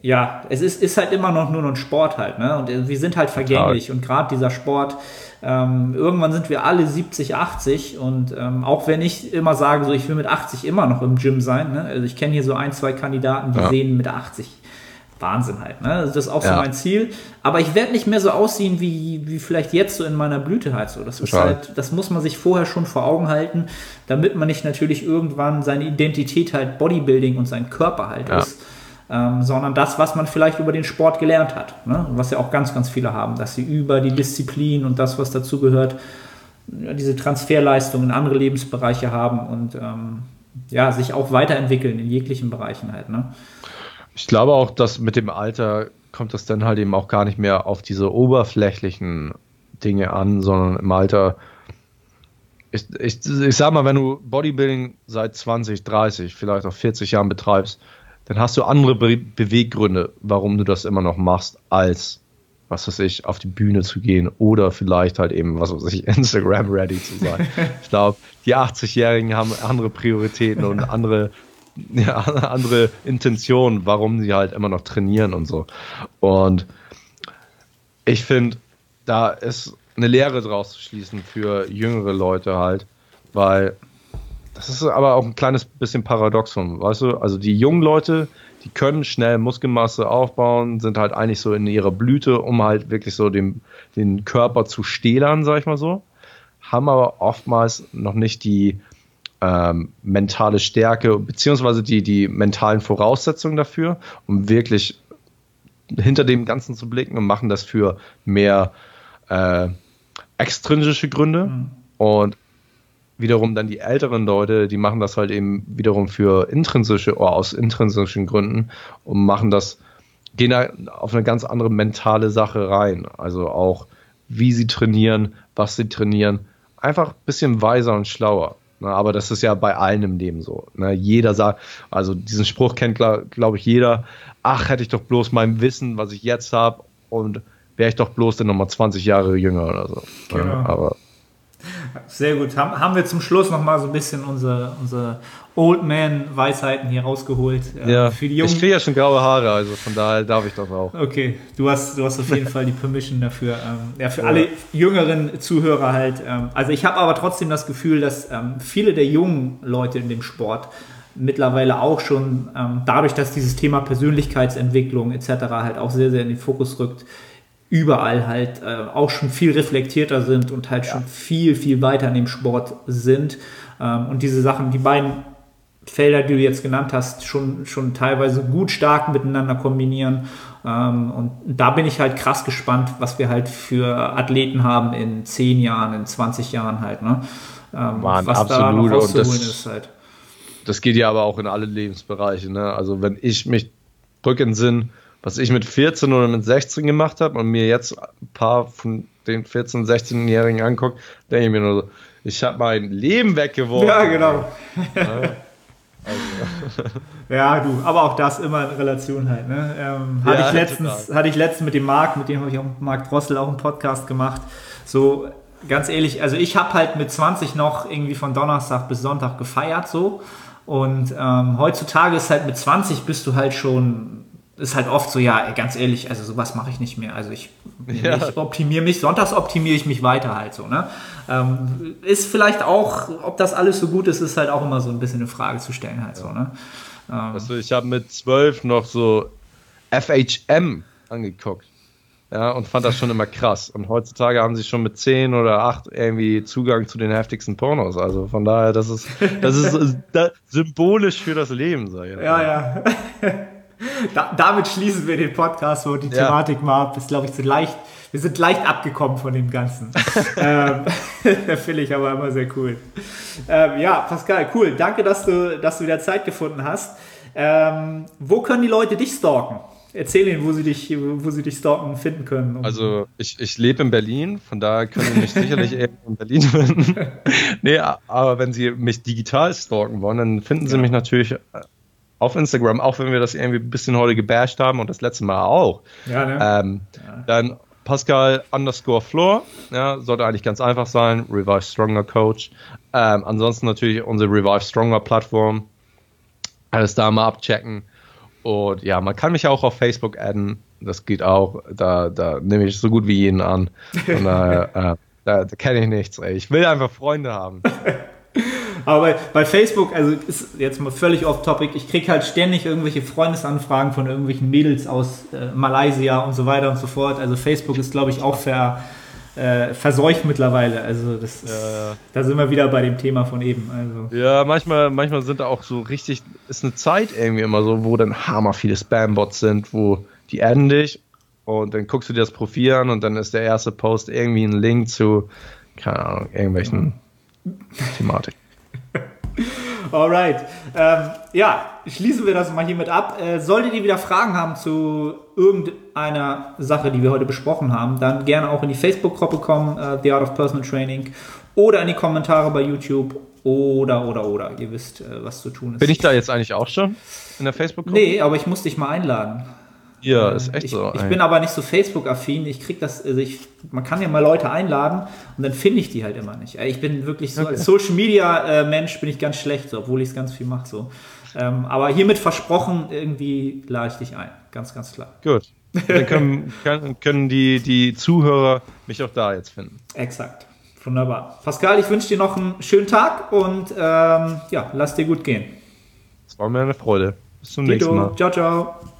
ja, es ist, ist halt immer noch nur ein Sport halt. Ne? Und wir sind halt vergänglich. Und gerade dieser Sport, ähm, irgendwann sind wir alle 70, 80 und ähm, auch wenn ich immer sage, so ich will mit 80 immer noch im Gym sein, ne? also ich kenne hier so ein, zwei Kandidaten, die ja. sehen mit 80 Wahnsinn halt. Ne? Also das ist auch ja. so mein Ziel. Aber ich werde nicht mehr so aussehen wie, wie vielleicht jetzt so in meiner Blüte halt so. Das, ist halt, das muss man sich vorher schon vor Augen halten, damit man nicht natürlich irgendwann seine Identität halt Bodybuilding und sein Körper halt ja. ist ähm, sondern das, was man vielleicht über den Sport gelernt hat. Ne? Was ja auch ganz, ganz viele haben, dass sie über die Disziplin und das, was dazu gehört, diese Transferleistungen in andere Lebensbereiche haben und ähm, ja, sich auch weiterentwickeln in jeglichen Bereichen halt. Ne? Ich glaube auch, dass mit dem Alter kommt das dann halt eben auch gar nicht mehr auf diese oberflächlichen Dinge an, sondern im Alter ich, ich, ich sag mal, wenn du Bodybuilding seit 20, 30, vielleicht auch 40 Jahren betreibst, dann hast du andere Be Beweggründe, warum du das immer noch machst, als, was weiß ich, auf die Bühne zu gehen oder vielleicht halt eben, was weiß ich, Instagram-ready zu sein. ich glaube, die 80-Jährigen haben andere Prioritäten und andere, ja, andere Intentionen, warum sie halt immer noch trainieren und so. Und ich finde, da ist eine Lehre draus zu schließen für jüngere Leute halt, weil das ist aber auch ein kleines bisschen Paradoxon, weißt du? Also die jungen Leute, die können schnell Muskelmasse aufbauen, sind halt eigentlich so in ihrer Blüte, um halt wirklich so den, den Körper zu stählern, sag ich mal so. Haben aber oftmals noch nicht die ähm, mentale Stärke, beziehungsweise die, die mentalen Voraussetzungen dafür, um wirklich hinter dem Ganzen zu blicken und machen das für mehr äh, extrinsische Gründe. Mhm. Und wiederum dann die älteren Leute, die machen das halt eben wiederum für intrinsische oder aus intrinsischen Gründen und machen das, gehen da auf eine ganz andere mentale Sache rein. Also auch, wie sie trainieren, was sie trainieren. Einfach ein bisschen weiser und schlauer. Na, aber das ist ja bei allen im Leben so. Na, jeder sagt, also diesen Spruch kennt, glaube glaub ich, jeder. Ach, hätte ich doch bloß mein Wissen, was ich jetzt habe und wäre ich doch bloß dann nochmal 20 Jahre jünger oder so. Genau. Aber sehr gut. Haben, haben wir zum Schluss noch mal so ein bisschen unsere, unsere Old Man-Weisheiten hier rausgeholt. Äh, ja, für die Jungen. ich kriege ja schon graue Haare, also von daher darf ich das auch. Okay, du hast, du hast auf jeden Fall die Permission dafür. Ähm, ja, für ja. alle jüngeren Zuhörer halt. Ähm, also ich habe aber trotzdem das Gefühl, dass ähm, viele der jungen Leute in dem Sport mittlerweile auch schon ähm, dadurch, dass dieses Thema Persönlichkeitsentwicklung etc. halt auch sehr, sehr in den Fokus rückt, überall halt äh, auch schon viel reflektierter sind und halt ja. schon viel, viel weiter in dem Sport sind. Ähm, und diese Sachen, die beiden Felder, die du jetzt genannt hast, schon, schon teilweise gut stark miteinander kombinieren. Ähm, und da bin ich halt krass gespannt, was wir halt für Athleten haben in 10 Jahren, in 20 Jahren halt. Ne? Ähm, Mann, was absolut. da noch rauszuholen ist halt. Das geht ja aber auch in alle Lebensbereiche. Ne? Also wenn ich mich drücke in Sinn, was ich mit 14 oder mit 16 gemacht habe und mir jetzt ein paar von den 14-, 16-Jährigen anguckt, denke ich mir nur so, ich habe mein Leben weggeworfen. Ja, genau. Ja. Also. ja, du, aber auch das immer in Relation halt. Ne? Ähm, hatte, ja, ich letztens, hatte ich letztens mit dem Marc, mit dem habe ich auch Marc Drossel auch einen Podcast gemacht. So, ganz ehrlich, also ich habe halt mit 20 noch irgendwie von Donnerstag bis Sonntag gefeiert so. Und ähm, heutzutage ist halt mit 20 bist du halt schon ist halt oft so, ja, ganz ehrlich, also sowas mache ich nicht mehr. Also ich, ja. ich optimiere mich, sonntags optimiere ich mich weiter halt so. Ne? Ähm, ist vielleicht auch, ob das alles so gut ist, ist halt auch immer so ein bisschen eine Frage zu stellen halt so. Ne? Ähm, also ich habe mit zwölf noch so FHM angeguckt. Ja, und fand das schon immer krass. Und heutzutage haben sie schon mit zehn oder acht irgendwie Zugang zu den heftigsten Pornos. Also von daher, das ist, das ist das symbolisch für das Leben, sage ich. Ja, ja. Da, damit schließen wir den Podcast, wo die ja. Thematik mal ab. Ist, glaube ich, zu leicht. Wir sind leicht abgekommen von dem Ganzen. ähm, Finde ich aber immer sehr cool. Ähm, ja, Pascal, cool. Danke, dass du, dass du wieder Zeit gefunden hast. Ähm, wo können die Leute dich stalken? Erzähl ihnen, wo sie dich, wo sie dich stalken finden können. Also ich, ich lebe in Berlin, von daher können sie mich sicherlich eher in Berlin finden. nee, aber wenn sie mich digital stalken wollen, dann finden sie ja. mich natürlich auf Instagram, auch wenn wir das irgendwie ein bisschen heute gebasht haben und das letzte Mal auch. Ja, ne? Ähm, Dann Pascal underscore Floor, ja, sollte eigentlich ganz einfach sein. Revive Stronger Coach. Ähm, ansonsten natürlich unsere Revive Stronger Plattform. Alles da mal abchecken. Und ja, man kann mich auch auf Facebook adden. Das geht auch. Da, da nehme ich so gut wie jeden an. Von daher, äh, da, da kenne ich nichts. Ey. Ich will einfach Freunde haben. Aber bei, bei Facebook, also ist jetzt mal völlig off-topic, ich kriege halt ständig irgendwelche Freundesanfragen von irgendwelchen Mädels aus äh, Malaysia und so weiter und so fort. Also Facebook ist, glaube ich, auch ver, äh, verseucht mittlerweile. Also das, Ja. da sind wir wieder bei dem Thema von eben. Also. Ja, manchmal, manchmal sind da auch so richtig, ist eine Zeit irgendwie immer so, wo dann hammer viele Spam-Bots sind, wo die adden dich und dann guckst du dir das Profil an und dann ist der erste Post irgendwie ein Link zu, keine Ahnung, irgendwelchen Thematik. Alright. Ähm, ja, schließen wir das mal hiermit ab. Äh, solltet ihr wieder Fragen haben zu irgendeiner Sache, die wir heute besprochen haben, dann gerne auch in die Facebook-Gruppe kommen, äh, The Art of Personal Training, oder in die Kommentare bei YouTube oder, oder, oder. Ihr wisst, äh, was zu tun ist. Bin ich da jetzt eigentlich auch schon in der Facebook-Gruppe? Nee, aber ich muss dich mal einladen. Ja, ist echt ich, so. ich ey. bin aber nicht so Facebook-affin. Ich krieg das, also ich, man kann ja mal Leute einladen und dann finde ich die halt immer nicht. Ich bin wirklich so, als Social Media äh, Mensch bin ich ganz schlecht, so, obwohl ich es ganz viel mache. So. Ähm, aber hiermit versprochen, irgendwie lade ich dich ein. Ganz, ganz klar. Gut. Dann können, können, die, die Zuhörer mich auch da jetzt finden. Exakt. Wunderbar. Pascal, ich wünsche dir noch einen schönen Tag und ähm, ja, lass dir gut gehen. Es war mir eine Freude. Bis zum nächsten Mal. Ciao, ciao.